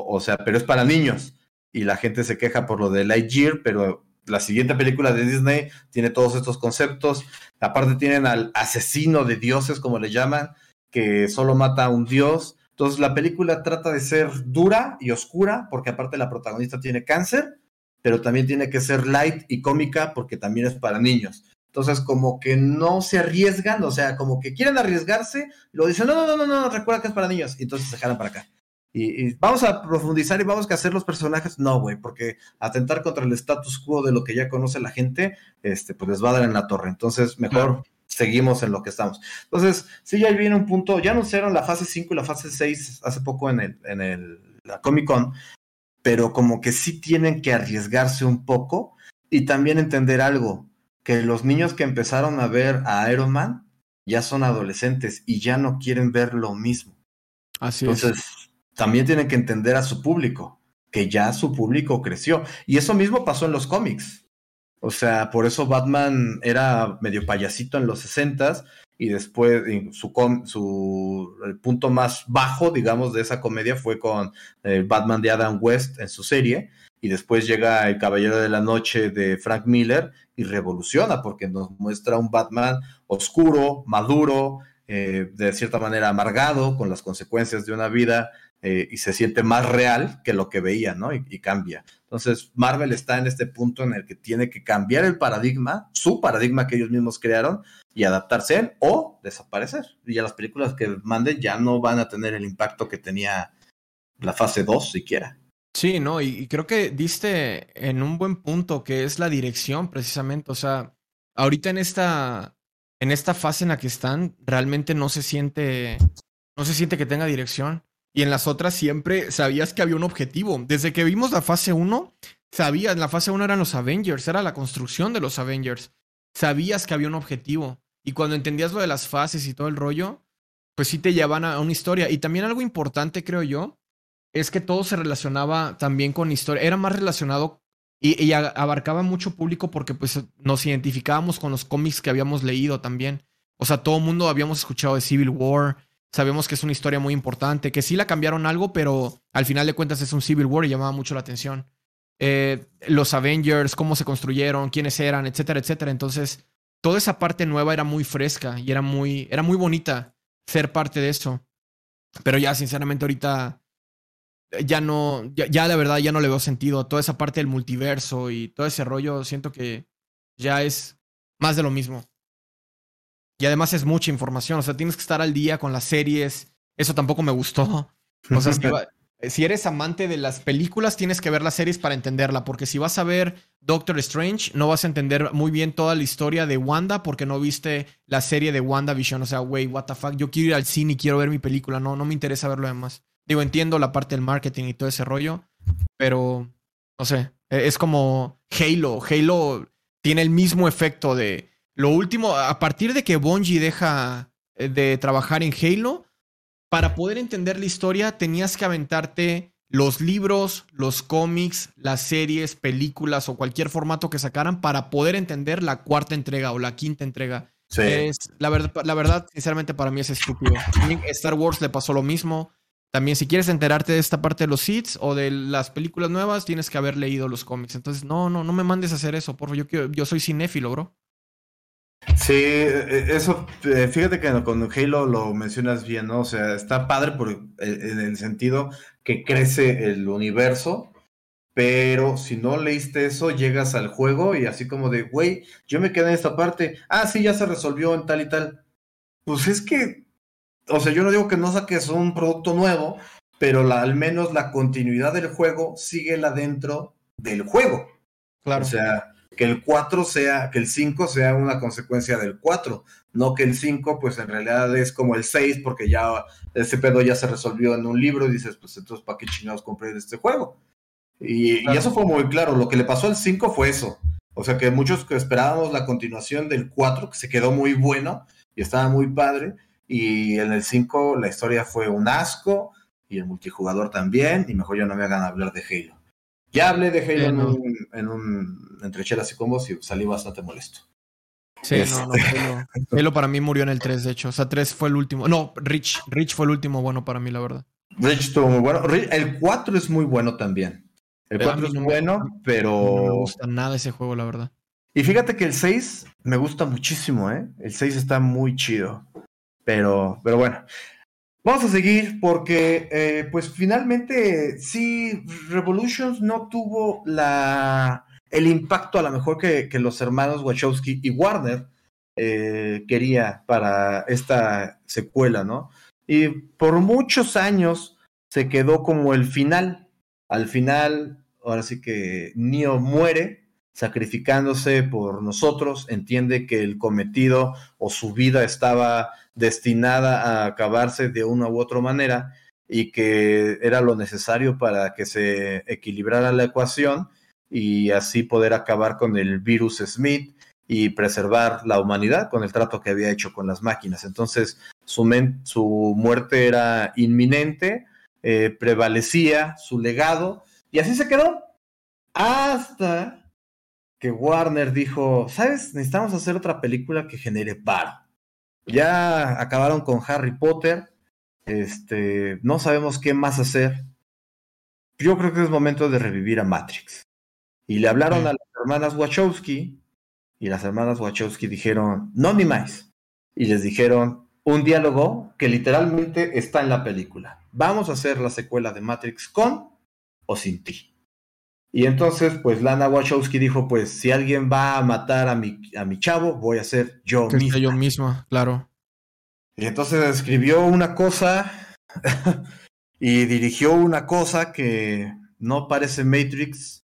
o sea, pero es para niños. Y la gente se queja por lo de Lightyear, pero la siguiente película de Disney tiene todos estos conceptos. Aparte tienen al asesino de dioses, como le llaman, que solo mata a un dios. Entonces la película trata de ser dura y oscura, porque aparte la protagonista tiene cáncer, pero también tiene que ser light y cómica, porque también es para niños. Entonces, como que no se arriesgan, o sea, como que quieren arriesgarse, lo dicen, no, no, no, no, no, recuerda que es para niños, y entonces se jalan para acá. Y, vamos a profundizar y vamos a hacer los personajes. No, güey, porque atentar contra el status quo de lo que ya conoce la gente, este, pues les va a dar en la torre. Entonces, mejor seguimos en lo que estamos. Entonces, sí, ya viene un punto. Ya anunciaron la fase 5 y la fase 6 hace poco en, el, en el, la Comic Con, pero como que sí tienen que arriesgarse un poco y también entender algo, que los niños que empezaron a ver a Iron Man ya son adolescentes y ya no quieren ver lo mismo. Así Entonces, también tienen que entender a su público, que ya su público creció. Y eso mismo pasó en los cómics. O sea, por eso Batman era medio payasito en los 60 y después su, su el punto más bajo, digamos, de esa comedia fue con el Batman de Adam West en su serie y después llega el Caballero de la Noche de Frank Miller y revoluciona porque nos muestra un Batman oscuro, maduro, eh, de cierta manera amargado con las consecuencias de una vida eh, y se siente más real que lo que veía, ¿no? Y, cambia. Entonces, Marvel está en este punto en el que tiene que cambiar el paradigma, su paradigma que ellos mismos crearon, y adaptarse a él o desaparecer. Y ya las películas que manden ya no van a tener el impacto que tenía la fase 2 siquiera. Sí, no, y, creo que diste en un buen punto que es la dirección, precisamente. O sea, ahorita en esta, en esta fase en la que están, realmente no se siente, no se siente que tenga dirección. Y en las otras siempre sabías que había un objetivo. Desde que vimos la fase 1, sabías, la fase 1 eran los Avengers, era la construcción de los Avengers. Sabías que había un objetivo. Y cuando entendías lo de las fases y todo el rollo, pues sí te llevaban a una historia. Y también algo importante, creo yo, es que todo se relacionaba también con historia. Era más relacionado y, abarcaba mucho público porque pues nos identificábamos con los cómics que habíamos leído también. O sea, todo el mundo habíamos escuchado de Civil War, Sabemos que es una historia muy importante, que sí la cambiaron algo, pero al final de cuentas es un Civil War y llamaba mucho la atención. Eh, los Avengers, cómo se construyeron, quiénes eran, etcétera, etcétera. Entonces, toda esa parte nueva era muy fresca y era muy, era muy bonita ser parte de eso. Pero ya, sinceramente, ahorita ya no, ya, ya la verdad ya no le veo sentido. Toda esa parte del multiverso y todo ese rollo, siento que ya es más de lo mismo. Y además es mucha información, o sea, tienes que estar al día con las series. Eso tampoco me gustó. O sea, si eres amante de las películas, tienes que ver las series para entenderla, porque si vas a ver Doctor Strange, no vas a entender muy bien toda la historia de Wanda porque no viste la serie de WandaVision. O sea, güey, what the fuck, yo quiero ir al cine y quiero ver mi película, no, no me interesa ver lo demás. Digo, entiendo la parte del marketing y todo ese rollo, pero no sé, e, es como Halo. Halo tiene el mismo efecto de lo último, a partir de que Bungie deja eh, de trabajar en Halo, para poder entender la historia tenías que aventarte los libros, los cómics, las series, películas o cualquier formato que sacaran para poder entender la cuarta entrega o la quinta entrega. Es, la, verdad, la verdad, sinceramente, para mí es estúpido. Star Wars le pasó lo mismo. También, si quieres enterarte de esta parte de los hits o de las películas nuevas, tienes que haber leído los cómics. Entonces, no, no, no me mandes a hacer eso, por favor. Yo, yo soy cinéfilo, bro. Sí, e, e, eso, eh, fíjate que con Halo lo mencionas bien, ¿no? O sea, está padre por, eh, en el sentido que crece el universo, pero si no leíste eso, llegas al juego y así como de, güey, yo me quedé en esta parte, ah, sí, ya se resolvió en tal y tal. Pues es que, o sea, yo no digo que no saques un producto nuevo, pero la, al menos la continuidad del juego sigue la dentro del juego. Claro. O sea, que el 4 sea, que el 5 sea una consecuencia del 4, no que el 5 pues en realidad es como el 6 porque ya ese pedo ya se resolvió en un libro y dices pues entonces para qué chingados compré este juego. Y, y, eso fue muy claro, lo que le pasó al 5 fue eso. O sea que muchos que esperábamos la continuación del 4, que se quedó muy bueno y estaba muy padre, y en el 5 la historia fue un asco y el multijugador también, y mejor ya no me hagan hablar de Halo. Ya hablé de Halo en, un, en, un, entre chelas y combos y salí bastante molesto. Sí, no, no, este Halo, para mí murió en el 3, de hecho. O sea, 3 fue el último. No, Rich. Rich fue el último bueno para mí, la verdad. Rich estuvo muy bueno. El 4 es muy bueno también. El 4 es bueno, pero. No me gusta nada ese juego, la verdad. Y fíjate que el 6 me gusta muchísimo, ¿eh? El 6 está muy chido. Pero, pero bueno. Vamos a seguir porque, eh, pues finalmente, sí, Revolutions no tuvo la, el impacto a lo mejor que, los hermanos Wachowski y Warner eh, quería para esta secuela, ¿no? Y por muchos años se quedó como el final. Al final, ahora sí que Neo muere sacrificándose por nosotros, entiende que el cometido o su vida estaba destinada a acabarse de una u otra manera y que era lo necesario para que se equilibrara la ecuación y así poder acabar con el virus Smith y preservar la humanidad con el trato que había hecho con las máquinas. Entonces, su, muerte era inminente, eh, prevalecía su legado y así se quedó hasta que Warner dijo, ¿sabes? Necesitamos hacer otra película que genere paro. Ya acabaron con Harry Potter, este, no sabemos qué más hacer. Yo creo que es momento de revivir a Matrix. Y le hablaron a las hermanas Wachowski y las hermanas Wachowski dijeron, no ni más. Y les dijeron un diálogo que literalmente está en la película. Vamos a hacer la secuela de Matrix con o sin ti. Y entonces, pues Lana Wachowski dijo, pues si alguien va a matar a mi, a mi chavo, voy a ser yo misma. Yo misma, claro. Y entonces escribió una cosa y dirigió una cosa que no parece Matrix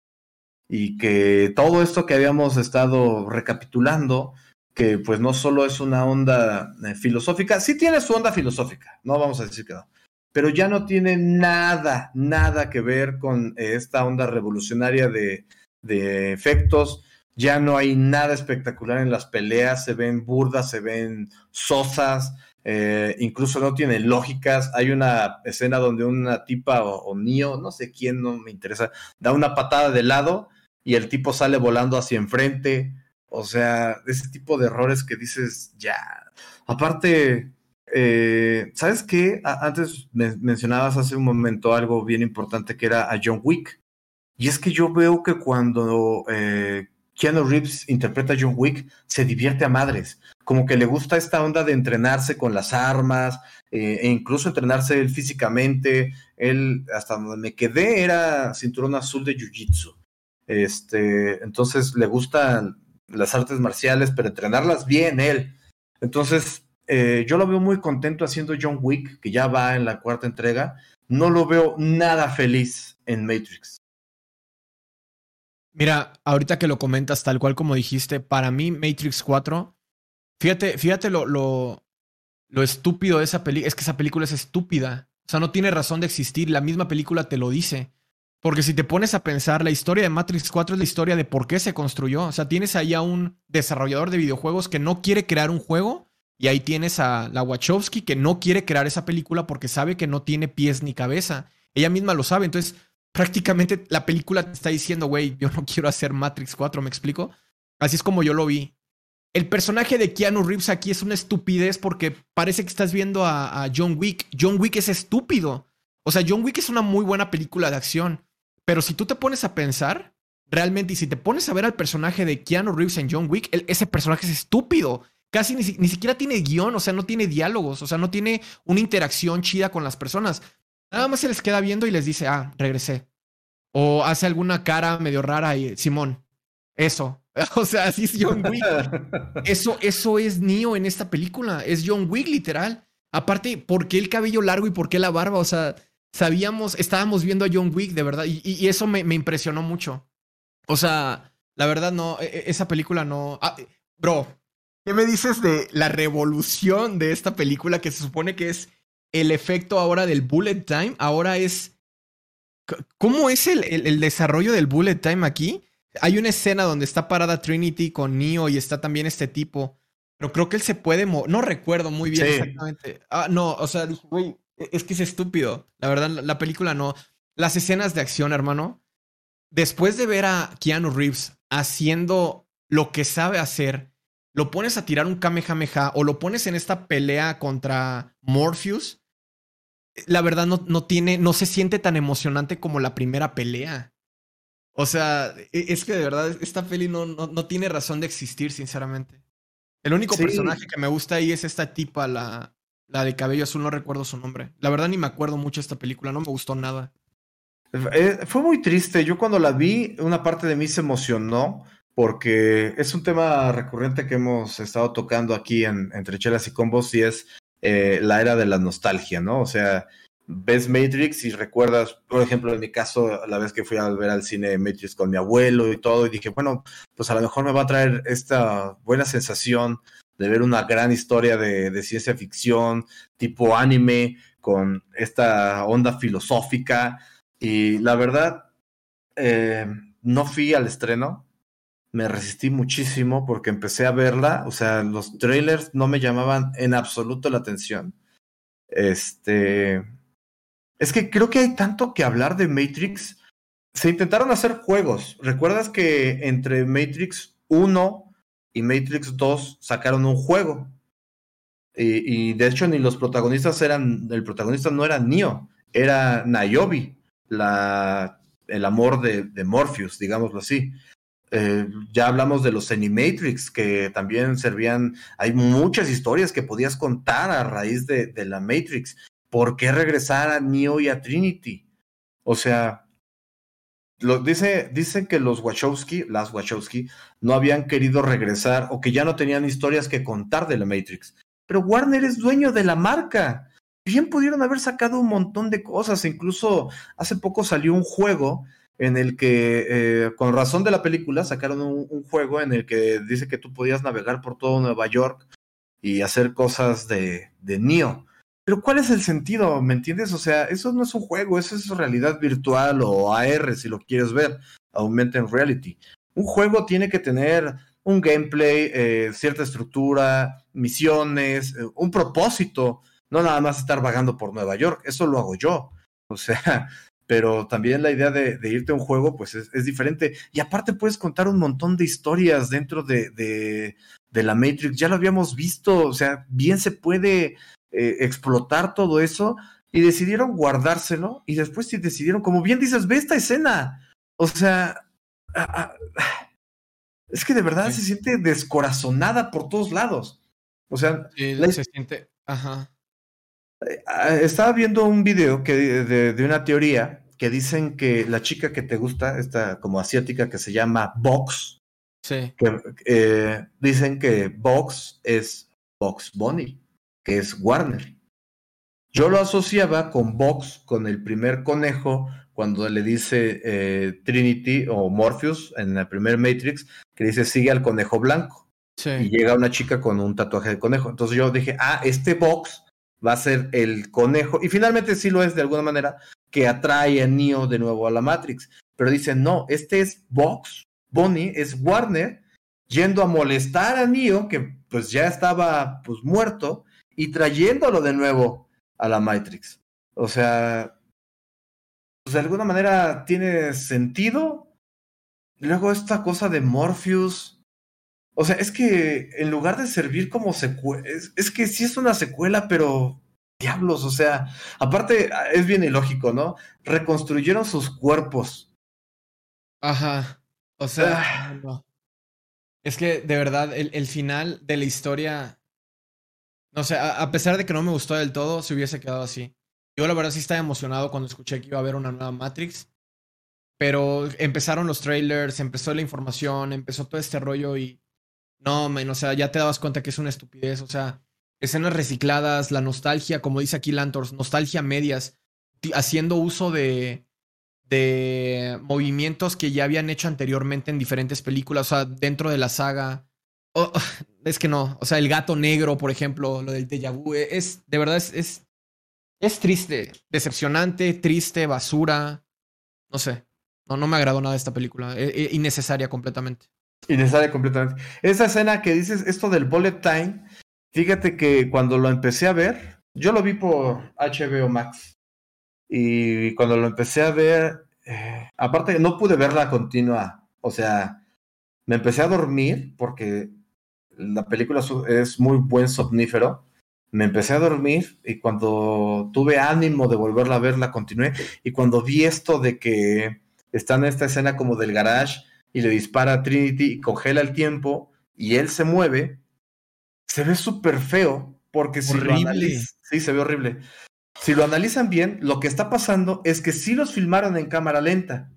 y que todo esto que habíamos estado recapitulando, que pues no solo es una onda eh, filosófica, sí tiene su onda filosófica, no vamos a decir que no, pero ya no tiene nada, nada que ver con eh, esta onda revolucionaria de, efectos. Ya no hay nada espectacular en las peleas, se ven burdas, se ven sosas, eh, incluso no tienen lógicas. Hay una escena donde una tipa o, o no sé quién, no me interesa, da una patada de lado y el tipo sale volando hacia enfrente. O sea, ese tipo de errores que dices, ya. Aparte, eh, ¿Sabes qué? antes mencionabas hace un momento algo bien importante que era a John Wick. Y es que yo veo que cuando eh, Keanu Reeves interpreta a John Wick, se divierte a madres. Como que le gusta esta onda de entrenarse con las armas, eh, e incluso entrenarse él físicamente. Él, hasta donde me quedé, era cinturón azul de Jiu-Jitsu. Este, entonces le gustan las artes marciales, pero entrenarlas bien él. Entonces, eh, yo lo veo muy contento haciendo John Wick, que ya va en la cuarta entrega. No lo veo nada feliz en Matrix. Mira, ahorita que lo comentas tal cual como dijiste, para mí Matrix 4, fíjate, fíjate lo, lo, lo estúpido de esa película, es que esa película es estúpida. O sea, no tiene razón de existir, la misma película te lo dice. Porque si te pones a pensar, la historia de Matrix 4 es la historia de por qué se construyó. O sea, tienes ahí a un desarrollador de videojuegos que no quiere crear un juego y ahí tienes a la Wachowski que no quiere crear esa película porque sabe que no tiene pies ni cabeza. Ella misma lo sabe. Entonces, prácticamente la película te está diciendo, güey, yo no quiero hacer Matrix 4, ¿me explico? Así es como yo lo vi. El personaje de Keanu Reeves aquí es una estupidez porque parece que estás viendo a, John Wick. John Wick es estúpido. O sea, John Wick es una muy buena película de acción. Pero si tú te pones a pensar, realmente, y si te pones a ver al personaje de Keanu Reeves en John Wick, ese personaje es estúpido casi ni, siquiera tiene guion, o sea, no tiene diálogos, o sea, no tiene una interacción chida con las personas. Nada más se les queda viendo y les dice, ah, regresé. O hace alguna cara medio rara y, Simón, eso. O sea, así es John Wick. Eso, eso es Neo en esta película. Es John Wick, literal. Aparte, ¿por qué el cabello largo y por qué la barba? O sea, sabíamos, estábamos viendo a John Wick, de verdad. Y, eso me, me, impresionó mucho. O sea, la verdad, no, e, e, esa película no. Ah, bro, ¿Qué me dices de la revolución de esta película que se supone que es el efecto ahora del bullet time? Ahora es... ¿Cómo es el, el, desarrollo del bullet time aquí? Hay una escena donde está parada Trinity con Neo y está también este tipo. Pero creo que él se puede mover. No recuerdo muy bien exactamente. Ah, no, o sea, güey, e, es que es estúpido. La verdad, la película no. Las escenas de acción, hermano. Después de ver a Keanu Reeves haciendo lo que sabe hacer lo pones a tirar un Kamehameha o lo pones en esta pelea contra Morpheus, la verdad no, no tiene, no se siente tan emocionante como la primera pelea. O sea, e, es que de verdad esta peli no, no, tiene razón de existir, sinceramente. El único personaje que me gusta ahí es esta tipa, la, la de cabello azul, no recuerdo su nombre. La verdad ni me acuerdo mucho de esta película, no me gustó nada. Eh, fue muy triste. Yo cuando la vi, una parte de mí se emocionó porque es un tema recurrente que hemos estado tocando aquí en, entre chelas y combos y es eh, la era de la nostalgia, ¿no? O sea, ves Matrix y recuerdas, por ejemplo, en mi caso, la vez que fui a ver al cine Matrix con mi abuelo y todo, y dije, bueno, pues a lo mejor me va a traer esta buena sensación de ver una gran historia de, ciencia ficción, tipo anime, con esta onda filosófica. Y la verdad, eh, no fui al estreno, me resistí muchísimo porque empecé a verla, o sea, los trailers no me llamaban en absoluto la atención. Este, es que creo que hay tanto que hablar de Matrix. Se intentaron hacer juegos. ¿Recuerdas que entre Matrix 1 y Matrix 2 sacaron un juego? Y, de hecho ni los protagonistas eran, el protagonista no era Neo, era Niobe, la, el amor de, de Morpheus, digámoslo así. Eh, ya hablamos de los Animatrix, que también servían, hay muchas historias que podías contar a raíz de, de la Matrix. ¿por qué regresar a Neo y a Trinity? O sea, lo, dice, dicen que los Wachowski, las Wachowski, no habían querido regresar o que ya no tenían historias que contar de la Matrix. Pero Warner es dueño de la marca. Bien pudieron haber sacado un montón de cosas. Incluso hace poco salió un juego en el que, eh, con razón de la película, sacaron un, juego en el que dice que tú podías navegar por todo Nueva York y hacer cosas de, de Neo. Pero ¿cuál es el sentido? ¿Me entiendes? O sea, eso no es un juego, eso es realidad virtual o AR, si lo quieres ver, Augmented Reality. Un juego tiene que tener un gameplay, eh, cierta estructura, misiones, eh, un propósito, no nada más estar vagando por Nueva York, eso lo hago yo. O sea, pero también la idea de, irte a un juego, pues es, diferente. Y aparte puedes contar un montón de historias dentro de, de, la Matrix, ya lo habíamos visto, o sea, bien se puede eh, explotar todo eso y decidieron guardárselo y después decidieron, como bien dices, ve esta escena. O sea, es que de verdad se siente descorazonada por todos lados. O sea, se siente, ajá. Ah, estaba viendo un video que, de, una teoría que dicen que la chica que te gusta, esta como asiática que se llama Box, sí. que, eh, dicen que Box es Box Bunny que es Warner. Yo lo asociaba con Vox, con el primer conejo, cuando le dice eh, Trinity o Morpheus en la primer Matrix, que dice sigue al conejo blanco. Y llega una chica con un tatuaje de conejo. Entonces yo dije, ah, este Vox va a ser el conejo. Y finalmente sí lo es de alguna manera, que atrae a Neo de nuevo a la Matrix. Pero dice, no, este es Vox, Bonnie, es Warner, yendo a molestar a Neo, que pues ya estaba pues muerto, y trayéndolo de nuevo a la Matrix. O sea, pues de alguna manera tiene sentido. Luego esta cosa de Morpheus. O sea, es que en lugar de servir como secuela, es, que sí es una secuela, pero diablos, o sea, aparte es bien ilógico, ¿no? Reconstruyeron sus cuerpos. Ajá. O sea, ah. es que de verdad el, el, final de la historia no sé, a, pesar de que no me gustó del todo, se hubiese quedado así. Yo la verdad sí estaba emocionado cuando escuché que iba a haber una nueva Matrix. Pero empezaron los trailers, empezó la información, empezó todo este rollo y... No, men, o sea, ya te dabas cuenta que es una estupidez. O sea, escenas recicladas, la nostalgia, como dice aquí Lantors, nostalgia medias, haciendo uso de, de movimientos que ya habían hecho anteriormente en diferentes películas, o sea, dentro de la saga. es que no. O sea, el gato negro, por ejemplo, lo del déjà e, es, de verdad, es, es, es triste, decepcionante, triste, basura. No sé. No, no me agradó nada esta película. E, e, innecesaria completamente. Innecesaria completamente. Esa escena que dices, esto del bullet time, fíjate que cuando lo empecé a ver, yo lo vi por HBO Max. Y cuando lo empecé a ver, eh, aparte no pude verla continua. O sea, me empecé a dormir porque la película es muy buen somnífero. Me empecé a dormir y cuando tuve ánimo de volverla a ver, la continué. Y cuando vi esto de que está en esta escena como del garage y le dispara a Trinity y congela el tiempo y él se mueve, se ve súper feo porque si horrible. sí, se ve horrible. Si lo analizan bien, lo que está pasando es que sí los filmaron en cámara lenta,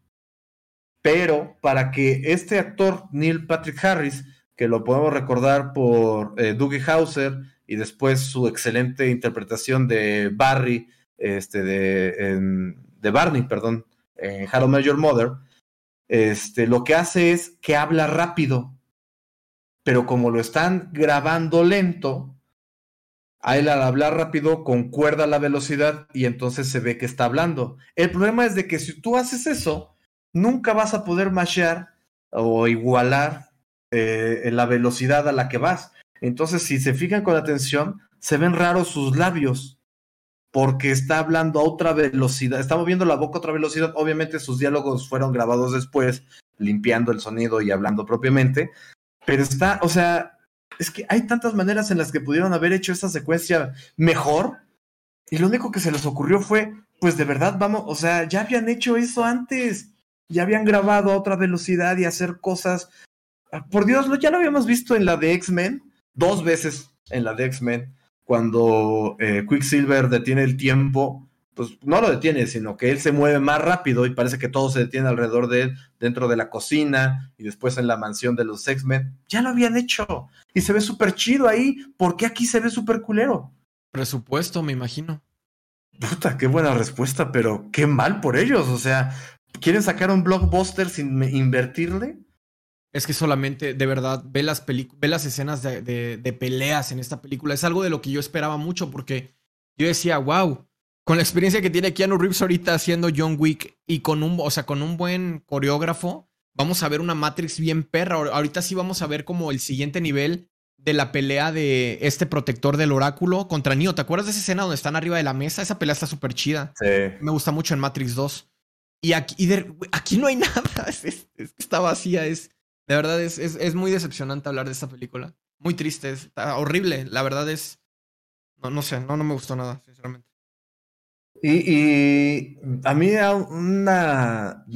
pero para que este actor, Neil Patrick Harris, que lo podemos recordar por eh, Dougie Hauser y después su excelente interpretación de Barry, este, de, de Barney, perdón, en How Major Mother, este, lo que hace es que habla rápido, pero como lo están grabando lento, a él al hablar rápido concuerda la velocidad y entonces se ve que está hablando. El problema es de que si tú haces eso, nunca vas a poder mashear o igualar eh, la velocidad a la que vas. Entonces, si se fijan con atención, se ven raros sus labios porque está hablando a otra velocidad, está moviendo la boca a otra velocidad. Obviamente sus diálogos fueron grabados después, limpiando el sonido y hablando propiamente, pero está, o sea, es que hay tantas maneras en las que pudieron haber hecho esta secuencia mejor y lo único que se les ocurrió fue, pues de verdad vamos, o sea, ya habían hecho eso antes, ya habían grabado a otra velocidad y hacer cosas. Ah, por Dios, ya lo habíamos visto en la de X-Men, dos veces en la de X-Men cuando eh, Quicksilver detiene el tiempo, pues no lo detiene, sino que él se mueve más rápido y parece que todo se detiene alrededor de él, dentro de la cocina y después en la mansión de los X-Men. Ya lo habían hecho y se ve súper chido ahí. ¿Por qué aquí se ve súper culero? Presupuesto, me imagino. Puta, qué buena respuesta, pero qué mal por ellos. O sea, ¿quieren sacar un blockbuster sin invertirle? Es que solamente, de verdad, ve las, ve las escenas de, de, peleas en esta película. Es algo de lo que yo esperaba mucho porque yo decía, wow, con la experiencia que tiene Keanu Reeves ahorita haciendo John Wick y con un, o sea, con un buen coreógrafo, vamos a ver una Matrix bien perra. Ahorita sí vamos a ver como el siguiente nivel de la pelea de este protector del oráculo contra Neo. ¿Te acuerdas de esa escena donde están arriba de la mesa? Esa pelea está súper chida. Sí. Me gusta mucho en Matrix 2. Y aquí, aquí no hay nada. está vacía. Es, de verdad es, es, muy decepcionante hablar de esta película. Muy triste, está horrible. La verdad es. No, no sé, no, no me gustó nada, sinceramente. Y, y a mí una.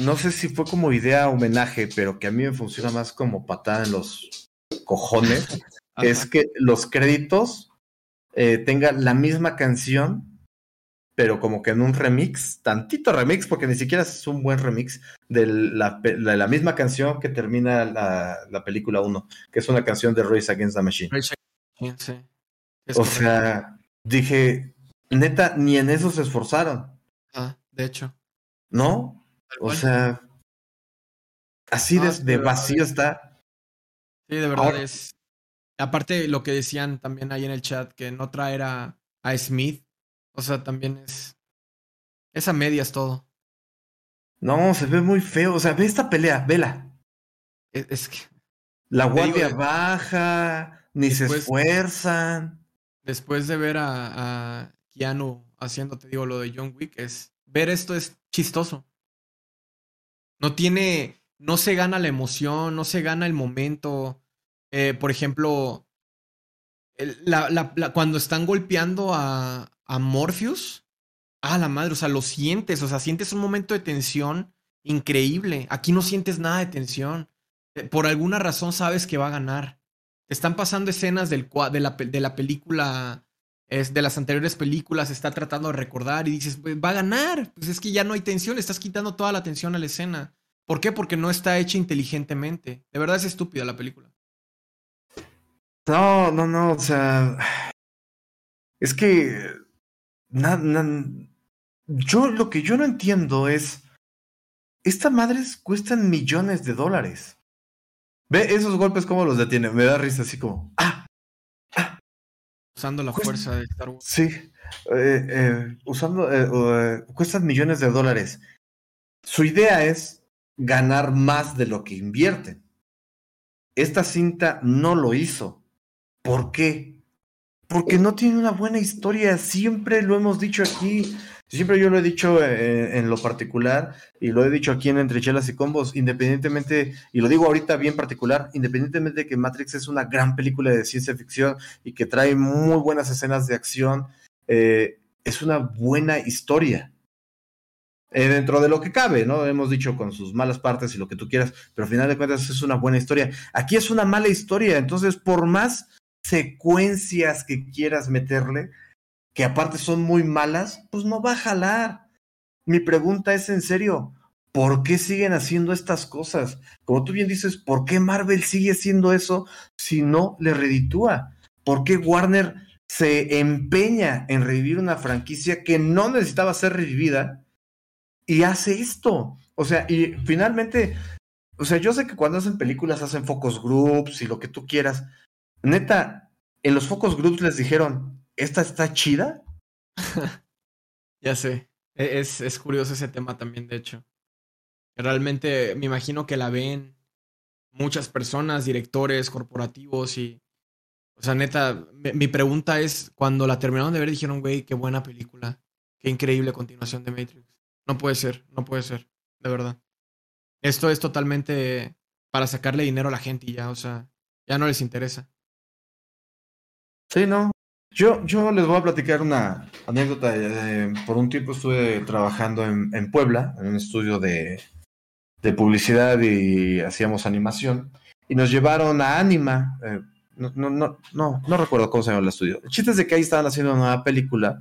No sé si fue como idea homenaje, pero que a mí me funciona más como patada en los cojones. es que los créditos eh, tengan la misma canción pero como que en un remix, tantito remix, porque ni siquiera es un buen remix, de la, la misma canción que termina la, la película 1, que es una canción de Race Against the Machine. sí. o sea, dije, neta, ni en eso se esforzaron. Ah, de hecho. ¿No? O sea, así de, vacío está. Sí, de verdad es. Aparte, lo que decían también ahí en el chat, que no traer a, a Smith o sea, también es. Es a medias todo. No, se ve muy feo. O sea, ve esta pelea, vela. E, es, que. La guardia baja, ni se esfuerzan. Después de ver a, a Keanu haciendo, te digo, lo de John Wick, es. Ver esto es chistoso. No tiene. No se gana la emoción, no se gana el momento. Eh, por ejemplo, la, la, cuando están golpeando a, a Morpheus, ah, la madre, o sea, lo sientes, o sea, sientes un momento de tensión increíble. Aquí no sientes nada de tensión. Eh, por alguna razón sabes que va a ganar. Te están pasando escenas del, de, la, de la película, es de las anteriores películas, está tratando de recordar y dices, pues, va a ganar. Pues es que ya no hay tensión, estás quitando toda la tensión a la escena. ¿Por qué? Porque no está hecha inteligentemente. De verdad es estúpida la película. No, no, no, o sea. Es que yo lo que yo no entiendo es, estas madres cuestan millones de dólares. Ve esos golpes cómo los detiene, me da risa así como, ah, ah. Usando la fuerza de Star Wars. Sí, eh, eh, usando, eh, cuestan millones de dólares. Su idea es ganar más de lo que invierten. Esta cinta no lo hizo. ¿Por qué? Porque no tiene una buena historia. Siempre lo hemos dicho aquí. Siempre yo lo he dicho en, lo particular y lo he dicho aquí en Entre Chelas y Combos, independientemente, y lo digo ahorita bien particular, independientemente de que Matrix es una gran película de ciencia ficción y que trae muy buenas escenas de acción, eh, es una buena historia. Eh, dentro de lo que cabe, ¿no? Hemos dicho con sus malas partes y lo que tú quieras, pero al final de cuentas es una buena historia. Aquí es una mala historia, entonces por más secuencias que quieras meterle, que aparte son muy malas, pues no va a jalar. Mi pregunta es en serio, ¿por qué siguen haciendo estas cosas? Como tú bien dices, ¿por qué Marvel sigue haciendo eso si no le reditúa? ¿Por qué Warner se empeña en revivir una franquicia que no necesitaba ser revivida y hace esto. O sea, y finalmente, o sea, yo sé que cuando hacen películas hacen focus groups y lo que tú quieras. Neta, en los focus groups les dijeron, ¿esta está chida? ya sé. E-, es, es curioso ese tema también, de hecho. Realmente me imagino que la ven muchas personas, directores, corporativos y... O sea, neta, mi pregunta es, cuando la terminaron de ver dijeron, güey, qué buena película, qué increíble continuación de Matrix. No puede ser, no puede ser, de verdad. Esto es totalmente para sacarle dinero a la gente y ya, o sea, ya no les interesa. Sí, no. Yo, yo les voy a platicar una anécdota. Eh, por un tiempo estuve trabajando en, en Puebla, en un estudio de, de, publicidad y hacíamos animación. Y nos llevaron a Anima. Eh, no, no, no, no, no recuerdo cómo se llama el estudio. El chiste es de que ahí estaban haciendo una película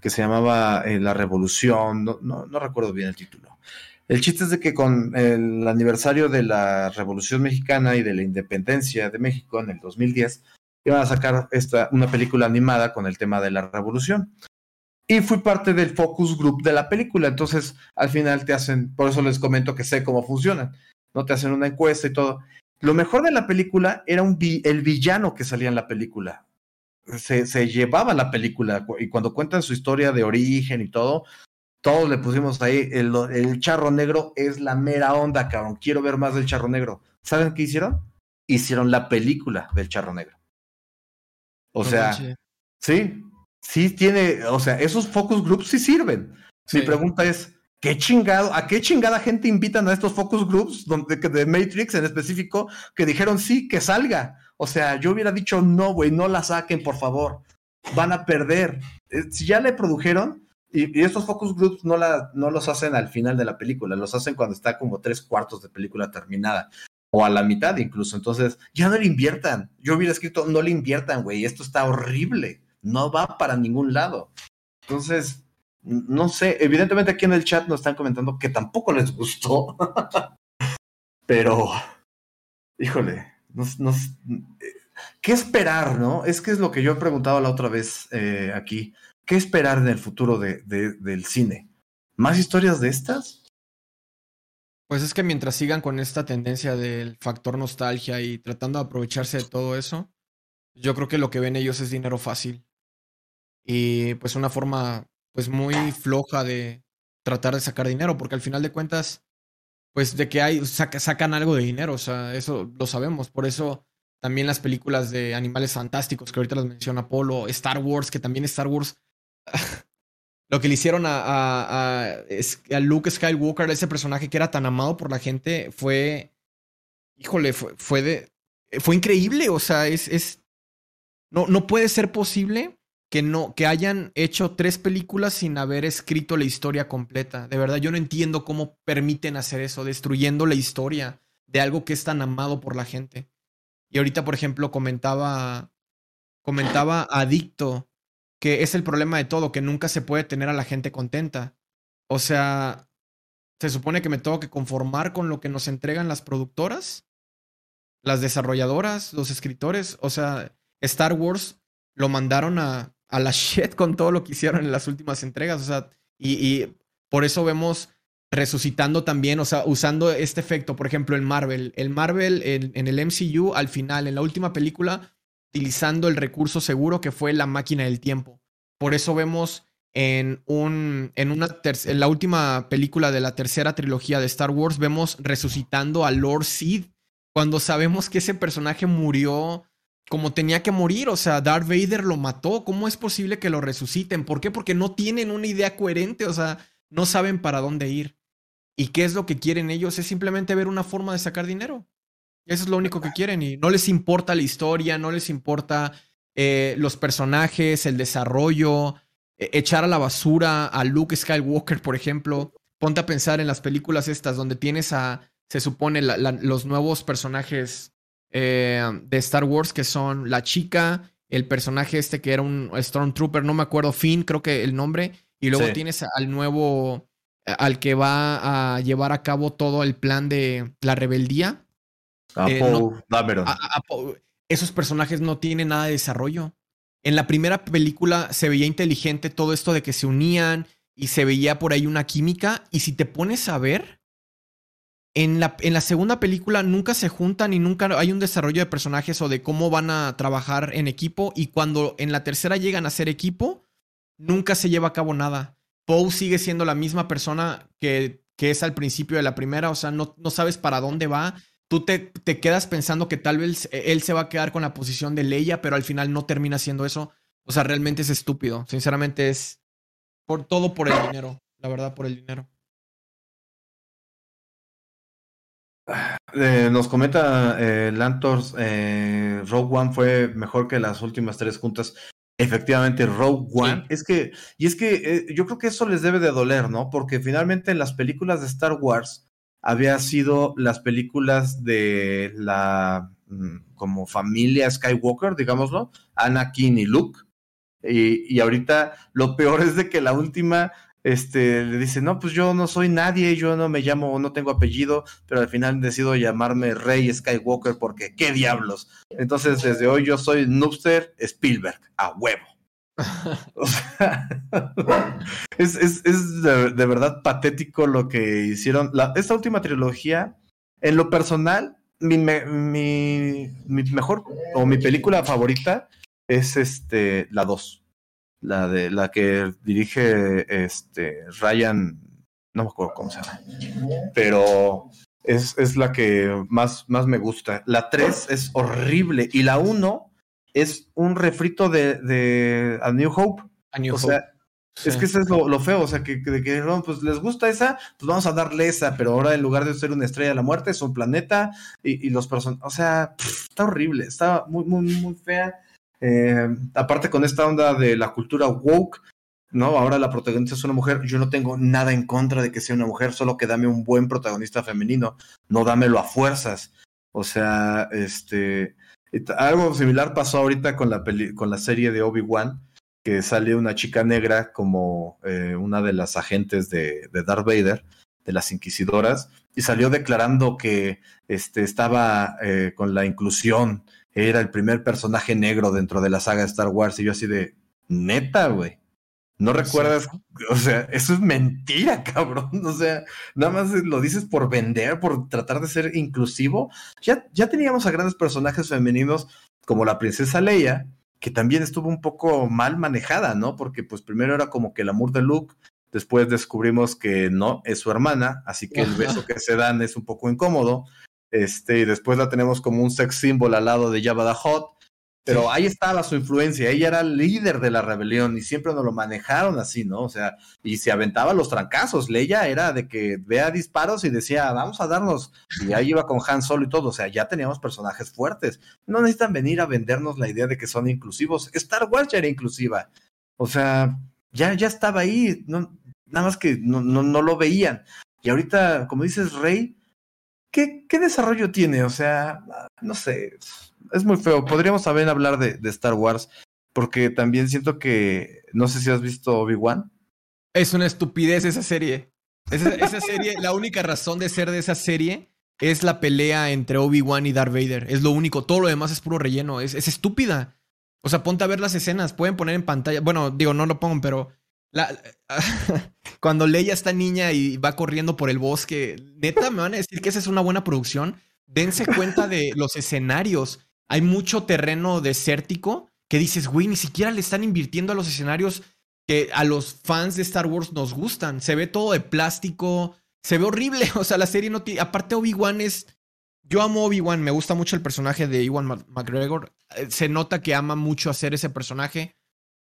que se llamaba eh, La Revolución, no, no, recuerdo bien el título. El chiste es de que con el aniversario de la Revolución Mexicana y de la Independencia de México en el 2010, iban a sacar esta, una película animada con el tema de la revolución. Y fui parte del focus group de la película, entonces al final te hacen, por eso les comento que sé cómo funcionan, ¿no? Te hacen una encuesta y todo. Lo mejor de la película era un el villano que salía en la película se, llevaba la película y cuando cuentan su historia de origen y todo, todos le pusimos ahí, el, el, charro negro es la mera onda, cabrón, quiero ver más del charro negro. ¿Saben qué hicieron? Hicieron la película del charro negro. O sea, sí, sí tiene, o sea, esos focus groups sí sirven. Mi pregunta es, ¿qué chingado, a qué chingada gente invitan a estos focus groups donde, de Matrix en específico que dijeron sí, que salga? O sea, yo hubiera dicho, no, güey, no la saquen, por favor. Van a perder. Eh, si ya le produjeron, y, estos focus groups no, la, no los hacen al final de la película, los hacen cuando está como tres cuartos de película terminada. O a la mitad incluso. Entonces, ya no le inviertan. Yo hubiera escrito, no le inviertan, güey. Esto está horrible. No va para ningún lado. Entonces, no sé. Evidentemente aquí en el chat nos están comentando que tampoco les gustó. Pero, híjole, ¿Qué esperar, no? Es que es lo que yo he preguntado la otra vez eh, aquí. ¿Qué esperar en el futuro de, del cine? ¿Más historias de estas? Pues es que mientras sigan con esta tendencia del factor nostalgia y tratando de aprovecharse de todo eso, yo creo que lo que ven ellos es dinero fácil. Y pues una forma pues muy floja de tratar de sacar dinero, porque al final de cuentas pues de que hay, sacan algo de dinero, o sea, eso lo sabemos. Por eso también las películas de animales fantásticos, que ahorita las menciona Polo, Star Wars, que también Star Wars, lo que le hicieron a, a, a, Luke Skywalker, ese personaje que era tan amado por la gente, fue, híjole, fue, fue de, fue increíble, o sea, es, es, no, no puede ser posible que no, que hayan hecho tres películas sin haber escrito la historia completa. De verdad, yo no entiendo cómo permiten hacer eso, destruyendo la historia de algo que es tan amado por la gente. Y ahorita, por ejemplo, comentaba, comentaba Adicto, que es el problema de todo, que nunca se puede tener a la gente contenta. O sea, se supone que me tengo que conformar con lo que nos entregan las productoras, las desarrolladoras, los escritores. O sea, Star Wars lo mandaron a, a la shit con todo lo que hicieron en las últimas entregas. O sea, y, por eso vemos resucitando también, o sea, usando este efecto, por ejemplo, en Marvel. El Marvel en, el MCU, al final, en la última película, utilizando el recurso seguro que fue la máquina del tiempo. Por eso vemos en, un, en, una en la última película de la tercera trilogía de Star Wars, vemos resucitando a Lord Sid, cuando sabemos que ese personaje murió como tenía que morir. O sea, Darth Vader lo mató. ¿Cómo es posible que lo resuciten? ¿Por qué? Porque no tienen una idea coherente. O sea, no saben para dónde ir. ¿Y qué es lo que quieren ellos? Es simplemente ver una forma de sacar dinero. Eso es lo único que quieren. Y no les importa la historia, no les importa eh, los personajes, el desarrollo, e, echar a la basura a Luke Skywalker, por ejemplo. Ponte a pensar en las películas estas donde tienes a, se supone, los nuevos personajes eh, de Star Wars que son la chica, el personaje este que era un Stormtrooper, no me acuerdo, Finn, creo que el nombre, y luego tienes al nuevo, al que va a llevar a cabo todo el plan de la rebeldía. A eh, esos personajes no tienen nada de desarrollo. En la primera película se veía inteligente todo esto de que se unían y se veía por ahí una química. Y si te pones a ver, en la, en la segunda película nunca se juntan y nunca hay un desarrollo de personajes o de cómo van a trabajar en equipo. Y cuando en la tercera llegan a ser equipo, nunca se lleva a cabo nada. Poe sigue siendo la misma persona que, que es al principio de la primera, o sea, no, no sabes para dónde va tú te, te, quedas pensando que tal vez él se va a quedar con la posición de Leia, pero al final no termina siendo eso. O sea, realmente es estúpido. Sinceramente es por todo por el dinero. La verdad, por el dinero. Eh, nos comenta eh, Lantors, eh, Rogue One fue mejor que las últimas tres juntas. Efectivamente, Rogue One. Es que, y es que eh, yo creo que eso les debe de doler, ¿no? Porque finalmente en las películas de Star Wars, había sido las películas de la mm, como familia Skywalker, digámoslo, Anakin y Luke. Y, y, ahorita lo peor es de que la última este, le dice, no, pues yo no soy nadie, yo no me llamo, no tengo apellido, pero al final decido llamarme Rey Skywalker porque qué diablos. Entonces, desde hoy yo soy Noobster Spielberg, a huevo. es, es, es de, verdad patético lo que hicieron. esta última trilogía, en lo personal, mi, mi, mi, mejor o mi película favorita es este la 2. La de la que dirige este Ryan, no me acuerdo cómo se llama. Pero es, es la que más, más me gusta. La 3 es horrible y la 1 es un refrito de, de A New Hope. A New o Sea, Es que eso es lo, feo, o sea, que, que, pues les gusta esa, pues vamos a darle esa, pero ahora en lugar de ser una estrella de la muerte, es un planeta y, y los personajes, o sea, está horrible, está muy, muy, muy fea. Eh, aparte con esta onda de la cultura woke, ¿no? Ahora la protagonista es una mujer, yo no tengo nada en contra de que sea una mujer, solo que dame un buen protagonista femenino, no dámelo a fuerzas. O sea, este, algo similar pasó ahorita con la, con la serie de Obi-Wan, que sale una chica negra como eh, una de las agentes de, de, Darth Vader, de las inquisidoras, y salió declarando que este, estaba eh, con la inclusión, era el primer personaje negro dentro de la saga de Star Wars, y yo así de, neta, güey. No recuerdas, o sea, eso es mentira, cabrón. O sea, nada más lo dices por vender, por tratar de ser inclusivo. Ya, ya teníamos a grandes personajes femeninos como la princesa Leia, que también estuvo un poco mal manejada, ¿no? Porque pues primero era como que el amor de Luke, después descubrimos que no, es su hermana, así que el beso que se dan es un poco incómodo. Este, y después la tenemos como un sex symbol al lado de Jabba the Hutt pero ahí estaba su influencia, ella era líder de la rebelión y siempre nos lo manejaron así, ¿no? O sea, y se aventaba los trancazos. Leia era de que vea disparos y decía, vamos a darnos. Y ahí iba con Han Solo y todo. O sea, ya teníamos personajes fuertes. No necesitan venir a vendernos la idea de que son inclusivos. Star Wars ya era inclusiva. O sea, ya, ya estaba ahí. No, nada más que no, no, no lo veían. Y ahorita, como dices, Rey, ¿qué, ¿qué desarrollo tiene? O sea, no sé es muy feo. Podríamos también hablar de, Star Wars, porque también siento que, no sé si has visto Obi-Wan. Es una estupidez esa serie. Esa, serie, la única razón de ser de esa serie es la pelea entre Obi-Wan y Darth Vader. Es lo único. Todo lo demás es puro relleno. Es, estúpida. O sea, ponte a ver las escenas. Pueden poner en pantalla. Bueno, digo, no lo pongo, pero. Cuando Leia está niña y va corriendo por el bosque, neta, me van a decir que esa es una buena producción. Dense cuenta de los escenarios hay mucho terreno desértico que dices, güey, ni siquiera le están invirtiendo a los escenarios que a los fans de Star Wars nos gustan. Se ve todo de plástico, se ve horrible. O sea, la serie no tiene. Aparte, Obi-Wan es yo amo Obi-Wan, me gusta mucho el personaje de Ewan McGregor. Eh, se nota que ama mucho hacer ese personaje.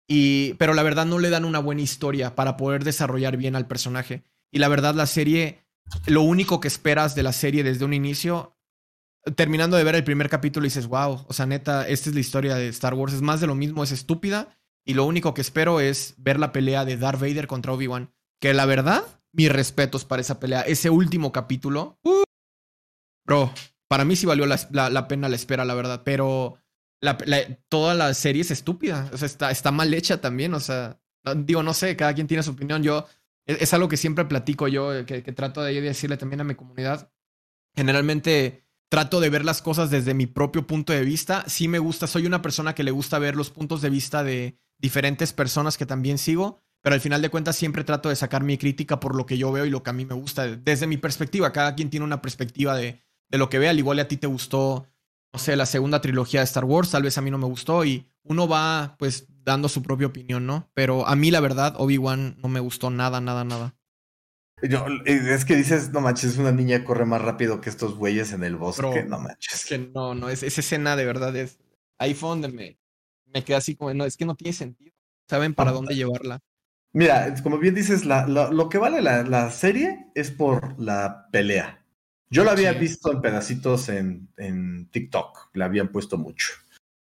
Y, pero la verdad no le dan una buena historia para poder desarrollar bien al personaje. Y la verdad la serie, lo único que esperas de la serie desde un inicio, terminando de ver el primer capítulo dices, wow, o sea, neta, esta es la historia de Star Wars, es más de lo mismo, es estúpida. Y lo único que espero es ver la pelea de Darth Vader contra Obi-Wan. Que la verdad, mis respetos para esa pelea. Ese último capítulo, uh, bro, para mí sí valió la pena la espera, la verdad. Pero toda la serie es estúpida. O sea, está, está mal hecha también. O sea, digo, no sé, cada quien tiene su opinión. Yo, es, algo que siempre platico yo, que trato de decirle también a mi comunidad. Generalmente trato de ver las cosas desde mi propio punto de vista. Sí me gusta, soy una persona que le gusta ver los puntos de vista de diferentes personas que también sigo, pero al final de cuentas siempre trato de sacar mi crítica por lo que yo veo y lo que a mí me gusta desde mi perspectiva. Cada quien tiene una perspectiva de, de lo que ve, al igual a ti te gustó no sé, la segunda trilogía de Star Wars, tal vez a mí no me gustó y uno va pues dando su propia opinión, ¿no? Pero a mí la verdad, Obi-Wan no me gustó nada, nada, nada. Yo, es que dices, no manches, una niña corre más rápido que estos güeyes en el bosque, no manches. Es que no, no, es, esa escena de verdad es iPhone de me, me queda así como, no, es que no tiene sentido. Saben para dónde llevarla. Mira, como bien dices, la, lo que vale la, la serie es por la pelea. Yo la había visto en pedacitos en, en, TikTok, la habían puesto mucho.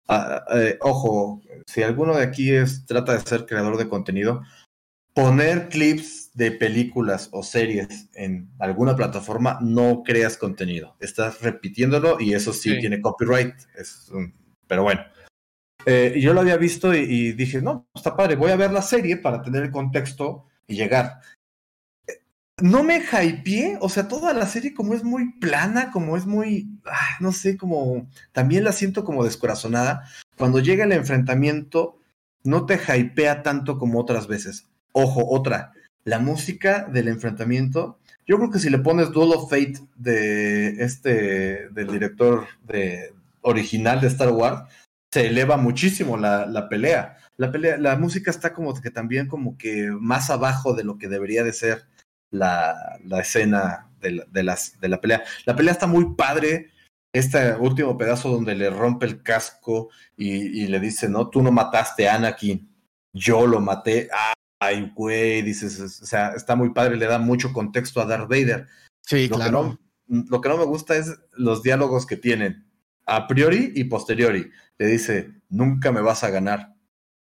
Ah, eh, ojo, si alguno de aquí es, trata de ser creador de contenido, poner clips de películas o series en alguna plataforma no creas contenido. Estás repitiéndolo y eso sí, tiene copyright. Es pero bueno. Eh, yo lo había visto y, y, dije, no, está padre, voy a ver la serie para tener el contexto y llegar no me hypeé, o sea, toda la serie como es muy plana, como es muy, no sé, como también la siento como descorazonada. Cuando llega el enfrentamiento, no te hypea tanto como otras veces. Ojo, otra, la música del enfrentamiento, yo creo que si le pones Duel of Fate de este, del director de, original de Star Wars, se eleva muchísimo la, la pelea. La pelea, la música está como que también como que más abajo de lo que debería de ser la, escena de la, de, la pelea. La pelea está muy padre. Este último pedazo donde le rompe el casco y, le dice, no, tú no mataste a Anakin, yo lo maté. Ay, güey, dices, o sea, está muy padre, le da mucho contexto a Darth Vader. Sí, lo claro. Que no, lo que no me gusta es los diálogos que tienen, a priori y posteriori. Le dice, nunca me vas a ganar.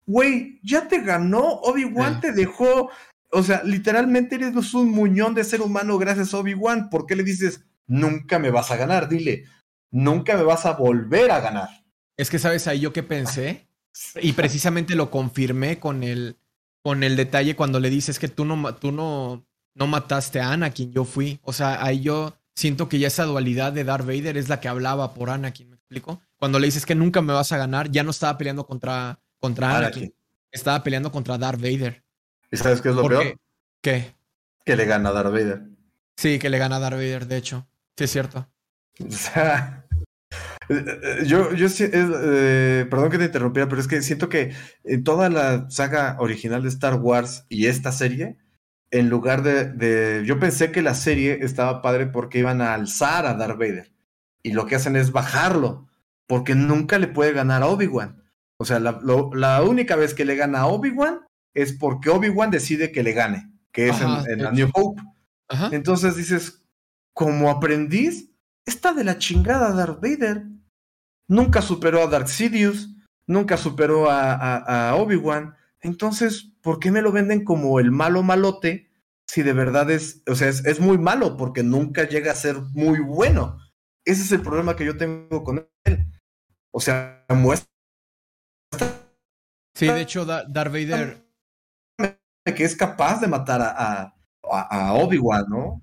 Güey, ya te ganó, Obi-Wan te dejó o sea, literalmente eres un muñón de ser humano gracias a Obi-Wan. ¿Por qué le dices, nunca me vas a ganar? Dile, nunca me vas a volver a ganar. Es que, ¿sabes ahí yo qué pensé? Y precisamente lo confirmé con el, con el detalle cuando le dices que tú no, tú no, no mataste a Anakin, yo fui. O sea, ahí yo siento que ya esa dualidad de Darth Vader es la que hablaba por Anakin, ¿me explico? Cuando le dices que nunca me vas a ganar, ya no estaba peleando contra, contra Anakin. Estaba peleando contra Darth Vader. ¿Y sabes qué es lo peor? Qué? Que le gana a Darth Vader. Sí, que le gana a Darth Vader, de hecho. Sí, es cierto. O sea, yo, yo eh, perdón que te interrumpiera, pero es que siento que en toda la saga original de Star Wars y esta serie, en lugar de, de, Yo pensé que la serie estaba padre porque iban a alzar a Darth Vader. Y lo que hacen es bajarlo, porque nunca le puede ganar a Obi-Wan. O sea, la, la única vez que le gana a Obi-Wan es porque Obi-Wan decide que le gane, que es en, la New Hope. Entonces dices, como aprendiz, está de la chingada Darth Vader. Nunca superó a Darth Sidious, nunca superó a, Obi-Wan. Entonces, ¿por qué me lo venden como el malo malote? Si de verdad es, o sea, es, es muy malo porque nunca llega a ser muy bueno. Ese es el problema que yo tengo con él. O sea, muestra. Sí, de hecho, Darth Vader que es capaz de matar a, a, Obi-Wan, ¿no?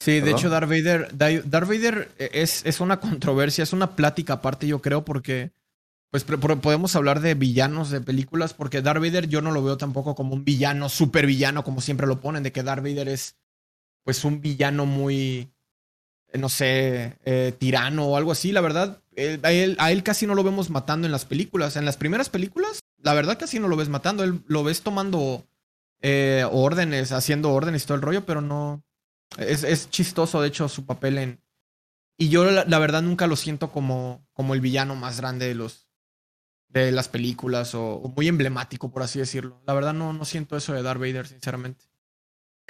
Sí, de hecho, Darth Vader, Darth Vader es, es una controversia, es una plática aparte, yo creo, porque pues podemos hablar de villanos de películas, porque Darth Vader yo no lo veo tampoco como un villano, super villano, como siempre lo ponen, de que Darth Vader es pues un villano muy, no sé, eh, tirano o algo así. La verdad, a, él, a, él, casi no lo vemos matando en las películas. En las primeras películas, la verdad casi no lo ves matando, él lo ves tomando eh, órdenes, haciendo órdenes y todo el rollo, pero no. Es, es, chistoso, de hecho, su papel en. Y yo la, verdad nunca lo siento como, como el villano más grande de los de las películas o, muy emblemático, por así decirlo. La verdad no, no siento eso de Darth Vader, sinceramente.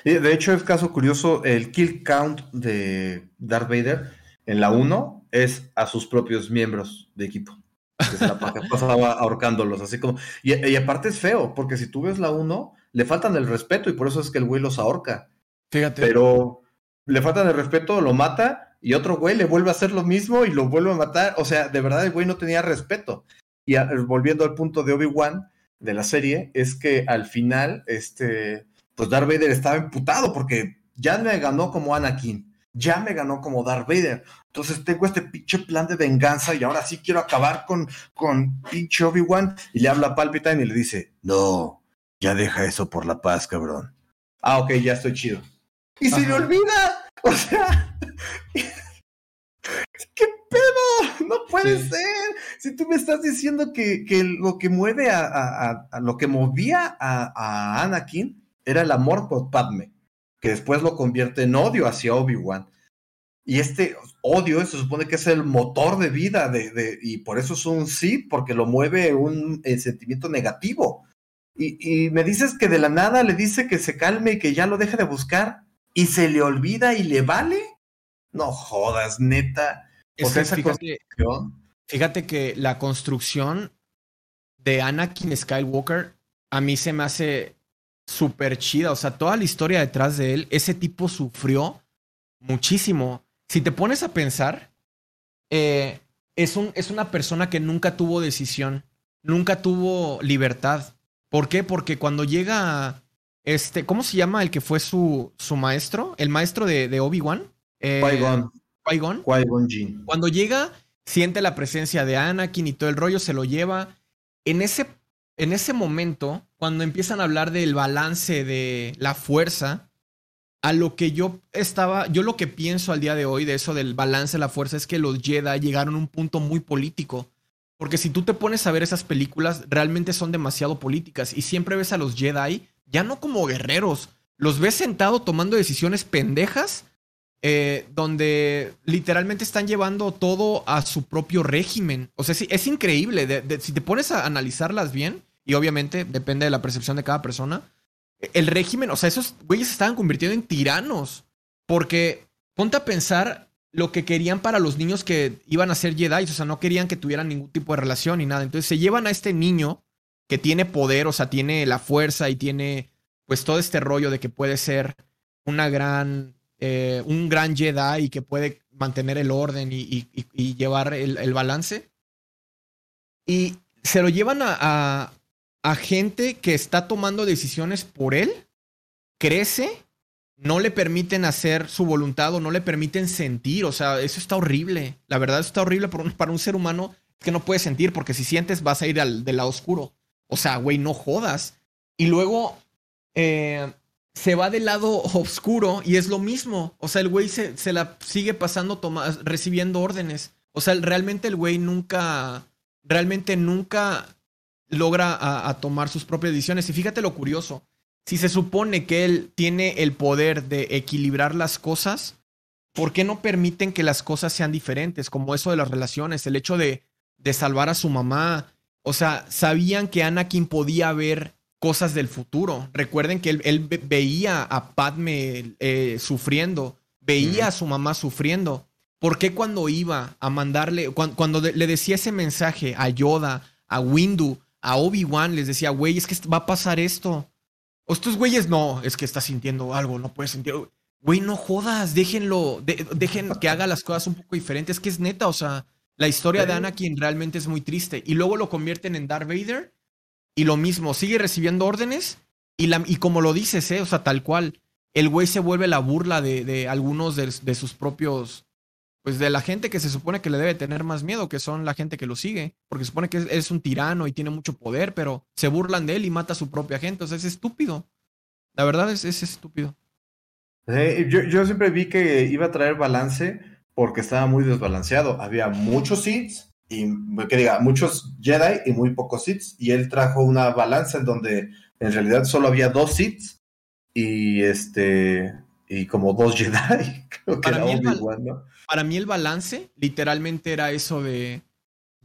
De hecho, es caso curioso, el kill count de Darth Vader en la 1 es a sus propios miembros de equipo. Que ahorcándolos, así como. Y, y, aparte es feo, porque si tú ves la 1, le faltan el respeto y por eso es que el güey los ahorca. Fíjate. Pero le faltan el respeto, lo mata y otro güey le vuelve a hacer lo mismo y lo vuelve a matar. O sea, de verdad el güey no tenía respeto. Y volviendo al punto de Obi-Wan de la serie, es que al final, este, pues Darth Vader estaba imputado porque ya me ganó como Anakin, ya me ganó como Darth Vader. Entonces tengo este pinche plan de venganza y ahora sí quiero acabar con, con pinche Obi-Wan. Y le habla a Palpatine y le dice, no, ya deja eso por la paz, cabrón. Ah, ok, ya estoy chido. Y se le olvida. O sea, ¿qué pedo? No puede ser. Si tú me estás diciendo que, que lo que mueve a, a, lo que movía a, a, Anakin era el amor por Padme, que después lo convierte en odio hacia Obi-Wan. Y este odio se supone que es el motor de vida de, de, y por eso es un sí, porque lo mueve un sentimiento negativo. Y, y, me dices que de la nada le dice que se calme y que ya lo deje de buscar y se le olvida y le vale. No jodas, neta. fíjate, que la construcción de Anakin Skywalker a mí se me hace súper chida. O sea, toda la historia detrás de él, ese tipo sufrió muchísimo. Si te pones a pensar, eh, es, un, es una persona que nunca tuvo decisión, nunca tuvo libertad. ¿Por qué? Porque cuando llega este, ¿cómo se llama el que fue su, su maestro? El maestro de, de Obi-Wan. Eh, Qui-Gon. Qui-Gon Cuando llega, siente la presencia de Anakin y todo el rollo, se lo lleva. En ese, en ese momento, cuando empiezan a hablar del balance de la fuerza, a lo que yo estaba, yo lo que pienso al día de hoy de eso del balance de la fuerza es que los Jedi llegaron a un punto muy político. Porque si tú te pones a ver esas películas, realmente son demasiado políticas y siempre ves a los Jedi ya no como guerreros, los ves sentados tomando decisiones pendejas, eh, donde literalmente están llevando todo a su propio régimen. O sea, sí, es increíble. si te pones a analizarlas bien, y obviamente depende de la percepción de cada persona, el régimen, o sea, esos güeyes se estaban convirtiendo en tiranos. Porque ponte a pensar lo que querían para los niños que iban a ser Jedi, o sea, no querían que tuvieran ningún tipo de relación ni nada. Entonces se llevan a este niño que tiene poder, o sea, tiene la fuerza y tiene pues todo este rollo de que puede ser una gran, eh, un gran Jedi y que puede mantener el orden y, llevar el, balance. Y se lo llevan a, a, gente que está tomando decisiones por él, crece, no le permiten hacer su voluntad o no le permiten sentir. O sea, eso está horrible. La verdad, eso está horrible para un, para un ser humano que no puede sentir, porque si sientes vas a ir al, del lado oscuro. O sea, güey, no jodas. Y luego eh, se va del lado oscuro y es lo mismo. O sea, el güey se, se la sigue pasando recibiendo órdenes. O sea, realmente el güey nunca, realmente nunca logra a, tomar sus propias decisiones. Y fíjate lo curioso. Si se supone que él tiene el poder de equilibrar las cosas, ¿por qué no permiten que las cosas sean diferentes? Como eso de las relaciones, el hecho de, de salvar a su mamá, o sea, sabían que Anakin podía ver cosas del futuro. Recuerden que él, veía a Padme eh, sufriendo, veía a su mamá sufriendo. ¿Por qué cuando iba a mandarle, cuando, le decía ese mensaje a Yoda, a Windu, a Obi-Wan, les decía, güey, es que va a pasar esto? O estos güeyes, no, es que está sintiendo algo, no puede sentir. Güey, no jodas, déjenlo, dejen que haga las cosas un poco diferentes. Es que es neta, o sea, la historia de Anakin realmente es muy triste. Y luego lo convierten en Darth Vader. Y lo mismo, sigue recibiendo órdenes. Y, la, y como lo dices, ¿eh? o sea, tal cual. El güey se vuelve la burla de, de algunos de, de, sus propios. Pues de la gente que se supone que le debe tener más miedo, que son la gente que lo sigue. Porque se supone que es, un tirano y tiene mucho poder, pero se burlan de él y mata a su propia gente. O sea, es estúpido. La verdad es, es estúpido. yo, yo siempre vi que iba a traer balance porque estaba muy desbalanceado. Había muchos Sith y que diga, muchos Jedi y muy pocos Sith. Y él trajo una balanza en donde en realidad solo había dos Sith y este y como dos Jedi. Creo que Para era mí el ¿no? Para mí el balance literalmente era eso de,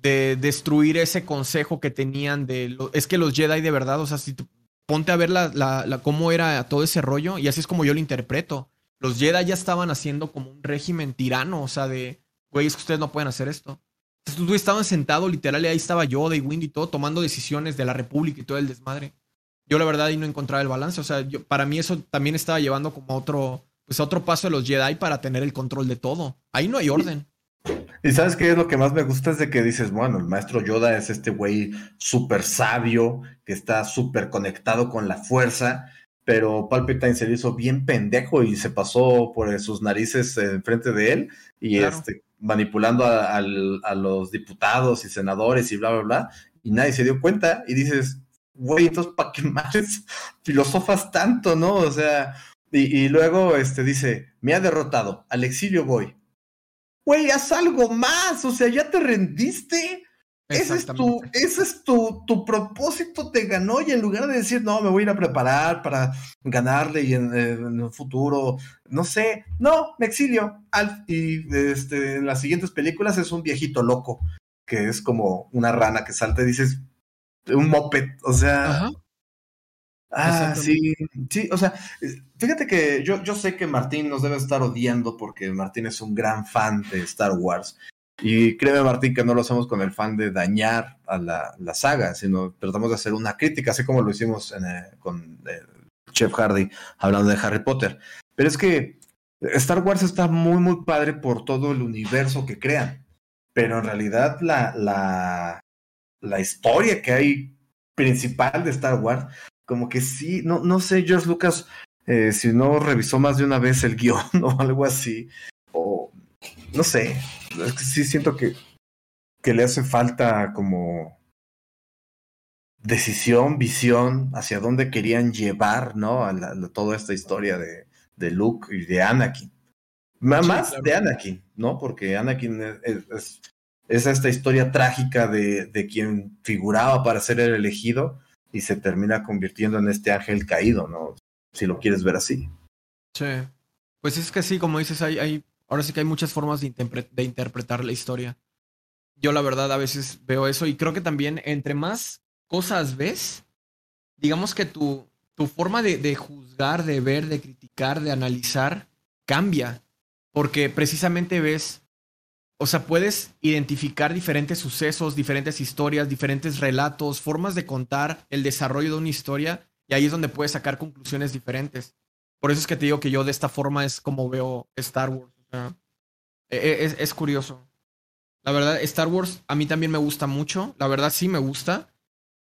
de destruir ese consejo que tenían de... lo- es que los Jedi de verdad, o sea, si tú- ponte a ver la, la- la- cómo era todo ese rollo y así es como yo lo interpreto. Los Jedi ya estaban haciendo como un régimen tirano, o sea, de, güey, es que ustedes no pueden hacer esto. Entonces, estaban sentados literal y ahí estaba Yoda y Windy y todo tomando decisiones de la República y todo el desmadre. Yo la verdad ahí no encontraba el balance, o sea, yo, para mí eso también estaba llevando como a otro, pues a otro paso de los Jedi para tener el control de todo. Ahí no hay orden. Y sabes qué es lo que más me gusta es de que dices, bueno, el maestro Yoda es este güey súper sabio, que está súper conectado con la fuerza, pero Palpatine se le hizo bien pendejo y se pasó por sus narices enfrente de él y Claro. este, manipulando a los diputados y senadores y bla, bla, bla, y nadie se dio cuenta y dices, güey, entonces, ¿para qué más filosofas tanto, no? O sea, y, y luego este, dice, me ha derrotado, al exilio voy. Güey, haz algo más, o sea, ya te rendiste. Ese es, tu, ese es tu, tu propósito, te ganó y en lugar de decir, no, me voy a ir a preparar para ganarle y en, eh, en un futuro, no sé, no, me exilio. Alf, y este, en las siguientes películas es un viejito loco, que es como una rana que salta y dices, un moped, o sea, Ajá. Ah, sí, sí, o sea, fíjate que yo, yo sé que Martín nos debe estar odiando porque Martín es un gran fan de Star Wars. Y créeme, Martín, que no lo hacemos con el fan de dañar a la, saga, sino tratamos de hacer una crítica, así como lo hicimos en, eh, con eh, Chef Hardy hablando de Harry Potter. Pero es que Star Wars está muy, muy padre por todo el universo que crean. Pero en realidad la, la, la historia que hay principal de Star Wars como que sí, no, no sé, George Lucas, eh, si no revisó más de una vez el guion o algo así, o no sé, es que sí siento que, que le hace falta como decisión, visión hacia dónde querían llevar, ¿no? A, la- a toda esta historia de, de Luke y de Anakin. Sí, más claro. de Anakin, ¿no? Porque Anakin es, es- es- es esta historia trágica de, de quien figuraba para ser el elegido y se termina convirtiendo en este ángel caído, ¿no? Si lo quieres ver así. Sí. Pues es que sí, como dices, hay, hay, ahora sí que hay muchas formas de, interpre- de interpretar la historia. Yo la verdad a veces veo eso y creo que también entre más cosas ves, digamos que tu, tu forma de, de juzgar, de ver, de criticar, de analizar, cambia. Porque precisamente ves, o sea, puedes identificar diferentes sucesos, diferentes historias, diferentes relatos, formas de contar el desarrollo de una historia y ahí es donde puedes sacar conclusiones diferentes. Por eso es que te digo que yo de esta forma es como veo Star Wars. E- e- es, es curioso. La verdad, Star Wars a mí también me gusta mucho. La verdad sí me gusta.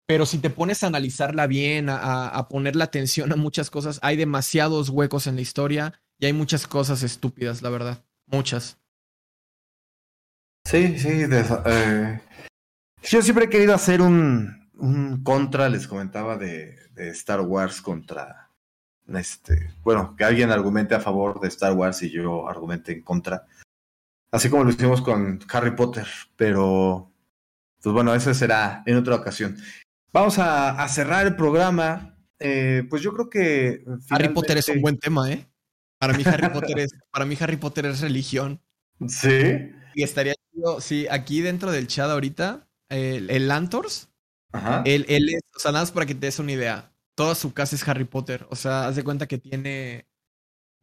Pero si te pones a analizarla bien, a, a- ponerle atención a muchas cosas, hay demasiados huecos en la historia y hay muchas cosas estúpidas, la verdad. Muchas. Sí, sí. de- eh, yo siempre he querido hacer un, un contra, les comentaba, de Star Wars contra este. Bueno, que alguien argumente a favor de Star Wars y yo argumente en contra. Así como lo hicimos con Harry Potter, pero. Pues bueno, eso será en otra ocasión. Vamos a, a cerrar el programa. Eh, pues yo creo que. Harry Potter es un buen tema, ¿eh? Para mí Harry Potter es, para mí Harry Potter es religión. Sí. Y estaría sí, aquí dentro del chat ahorita, el, el Lantors, Ajá. él, él es, o sea, nada más para que te des una idea. Toda su casa es Harry Potter. O sea, haz de cuenta que tiene,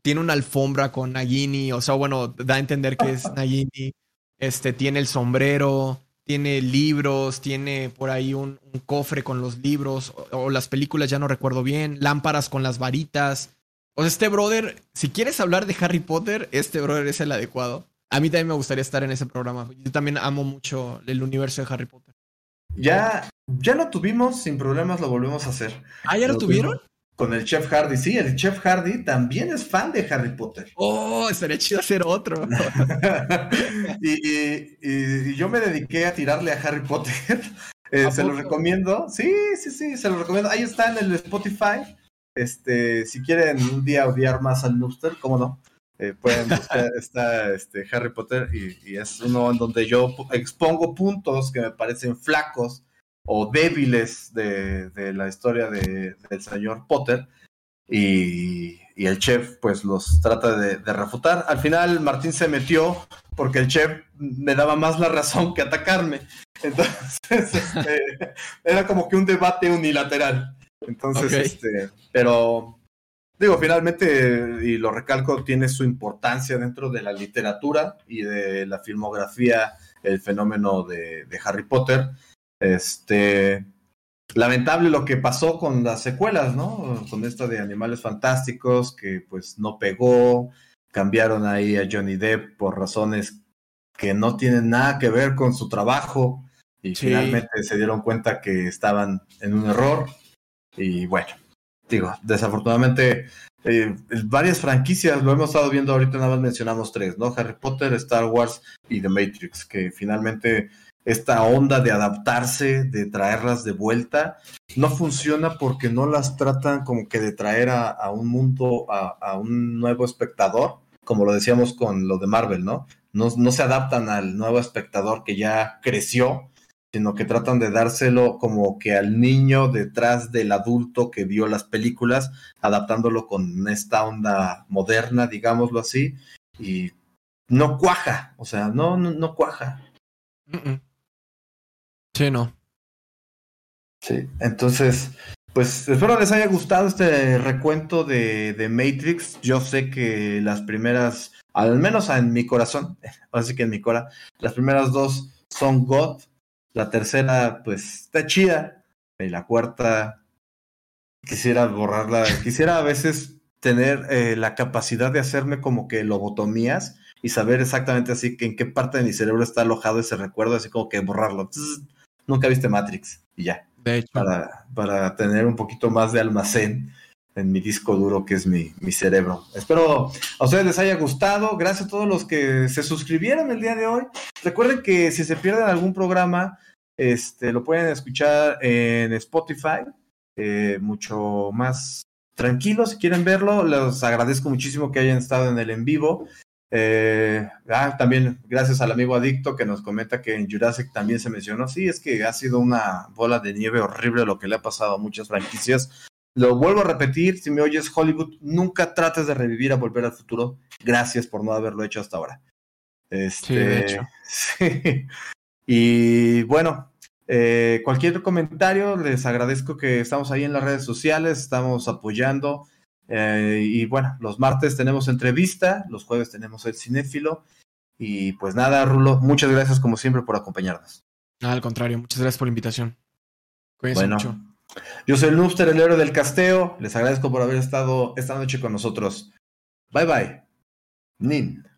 tiene una alfombra con Nagini. O sea, bueno, da a entender que es Nagini. Este, tiene el sombrero, tiene libros, tiene por ahí un, cofre con los libros, o, o las películas, ya no recuerdo bien, lámparas con las varitas. O sea, este brother, si quieres hablar de Harry Potter, este brother es el adecuado. A mí también me gustaría estar en ese programa. Yo también amo mucho el universo de Harry Potter. Ya, ya lo tuvimos, sin problemas lo volvemos a hacer. Ah, ¿ya lo tuvieron? Con el Chef Hardy, sí, el Chef Hardy también es fan de Harry Potter. Oh, estaría chido hacer otro. y, y- y yo me dediqué a tirarle a Harry Potter. Eh, ¿A se lo recomiendo. Sí, sí, sí, se lo recomiendo. Ahí está en el Spotify. Este, si quieren un día odiar más al Noobster, ¿cómo no? Eh, pueden buscar, está este, Harry Potter y, y es uno en donde yo expongo puntos que me parecen flacos o débiles de, de la historia de- del señor Potter. y, el chef pues los trata de, refutar. Al final Martín se metió porque el chef me daba más la razón que atacarme. Entonces este, era como que un debate unilateral. Entonces, este, pero digo, finalmente, y lo recalco, tiene su importancia dentro de la literatura y de la filmografía, el fenómeno de, de Harry Potter. Este, lamentable lo que pasó con las secuelas, ¿no? Con esta de Animales Fantásticos, que pues no pegó, cambiaron ahí a Johnny Depp por razones que no tienen nada que ver con su trabajo y finalmente se dieron cuenta que estaban en un error y bueno, digo, desafortunadamente eh, varias franquicias, lo hemos estado viendo ahorita, nada más mencionamos tres, ¿no? Harry Potter, Star Wars y The Matrix, que finalmente esta onda de adaptarse, de traerlas de vuelta, no funciona porque no las tratan como que de traer a, un mundo, a, un nuevo espectador, como lo decíamos con lo de Marvel, ¿no? ¿no? No se adaptan al nuevo espectador que ya creció, sino que tratan de dárselo como que al niño detrás del adulto que vio las películas, adaptándolo con esta onda moderna, digámoslo así, y no cuaja, o sea, no, no, cuaja. Sí, no. Sí, entonces, pues espero les haya gustado este recuento de, de, Matrix. Yo sé que las primeras, al menos en mi corazón, así que en mi cora, las primeras dos son God. La tercera, pues, está chida. Y la cuarta, quisiera borrarla. Quisiera a veces tener eh, la capacidad de hacerme como que lobotomías y saber exactamente así que en qué parte de mi cerebro está alojado ese recuerdo, así como que borrarlo nunca viste Matrix y ya. De hecho. Para, para tener un poquito más de almacén en mi disco duro que es mi, mi, cerebro. Espero a ustedes les haya gustado. Gracias a todos los que se suscribieron el día de hoy. Recuerden que si se pierden algún programa, este, lo pueden escuchar en Spotify, eh, mucho más tranquilo si quieren verlo. Les agradezco muchísimo que hayan estado en el en vivo. Eh, ah, también gracias al amigo Adicto que nos comenta que en Jurassic también se mencionó. Sí, es que ha sido una bola de nieve horrible lo que le ha pasado a muchas franquicias. Lo vuelvo a repetir, si me oyes Hollywood, nunca trates de revivir a Volver al Futuro. Gracias por no haberlo hecho hasta ahora. Este, de hecho. Y bueno, eh, cualquier comentario, les agradezco que estamos ahí en las redes sociales, estamos apoyando. Eh, y bueno, los martes tenemos entrevista, los jueves tenemos el cinéfilo. Y pues nada, Rulo, muchas gracias como siempre por acompañarnos. Nada, al contrario, muchas gracias por la invitación. Cuídense mucho. Yo soy el el héroe del casteo. Les agradezco por haber estado esta noche con nosotros. Bye bye. Nin.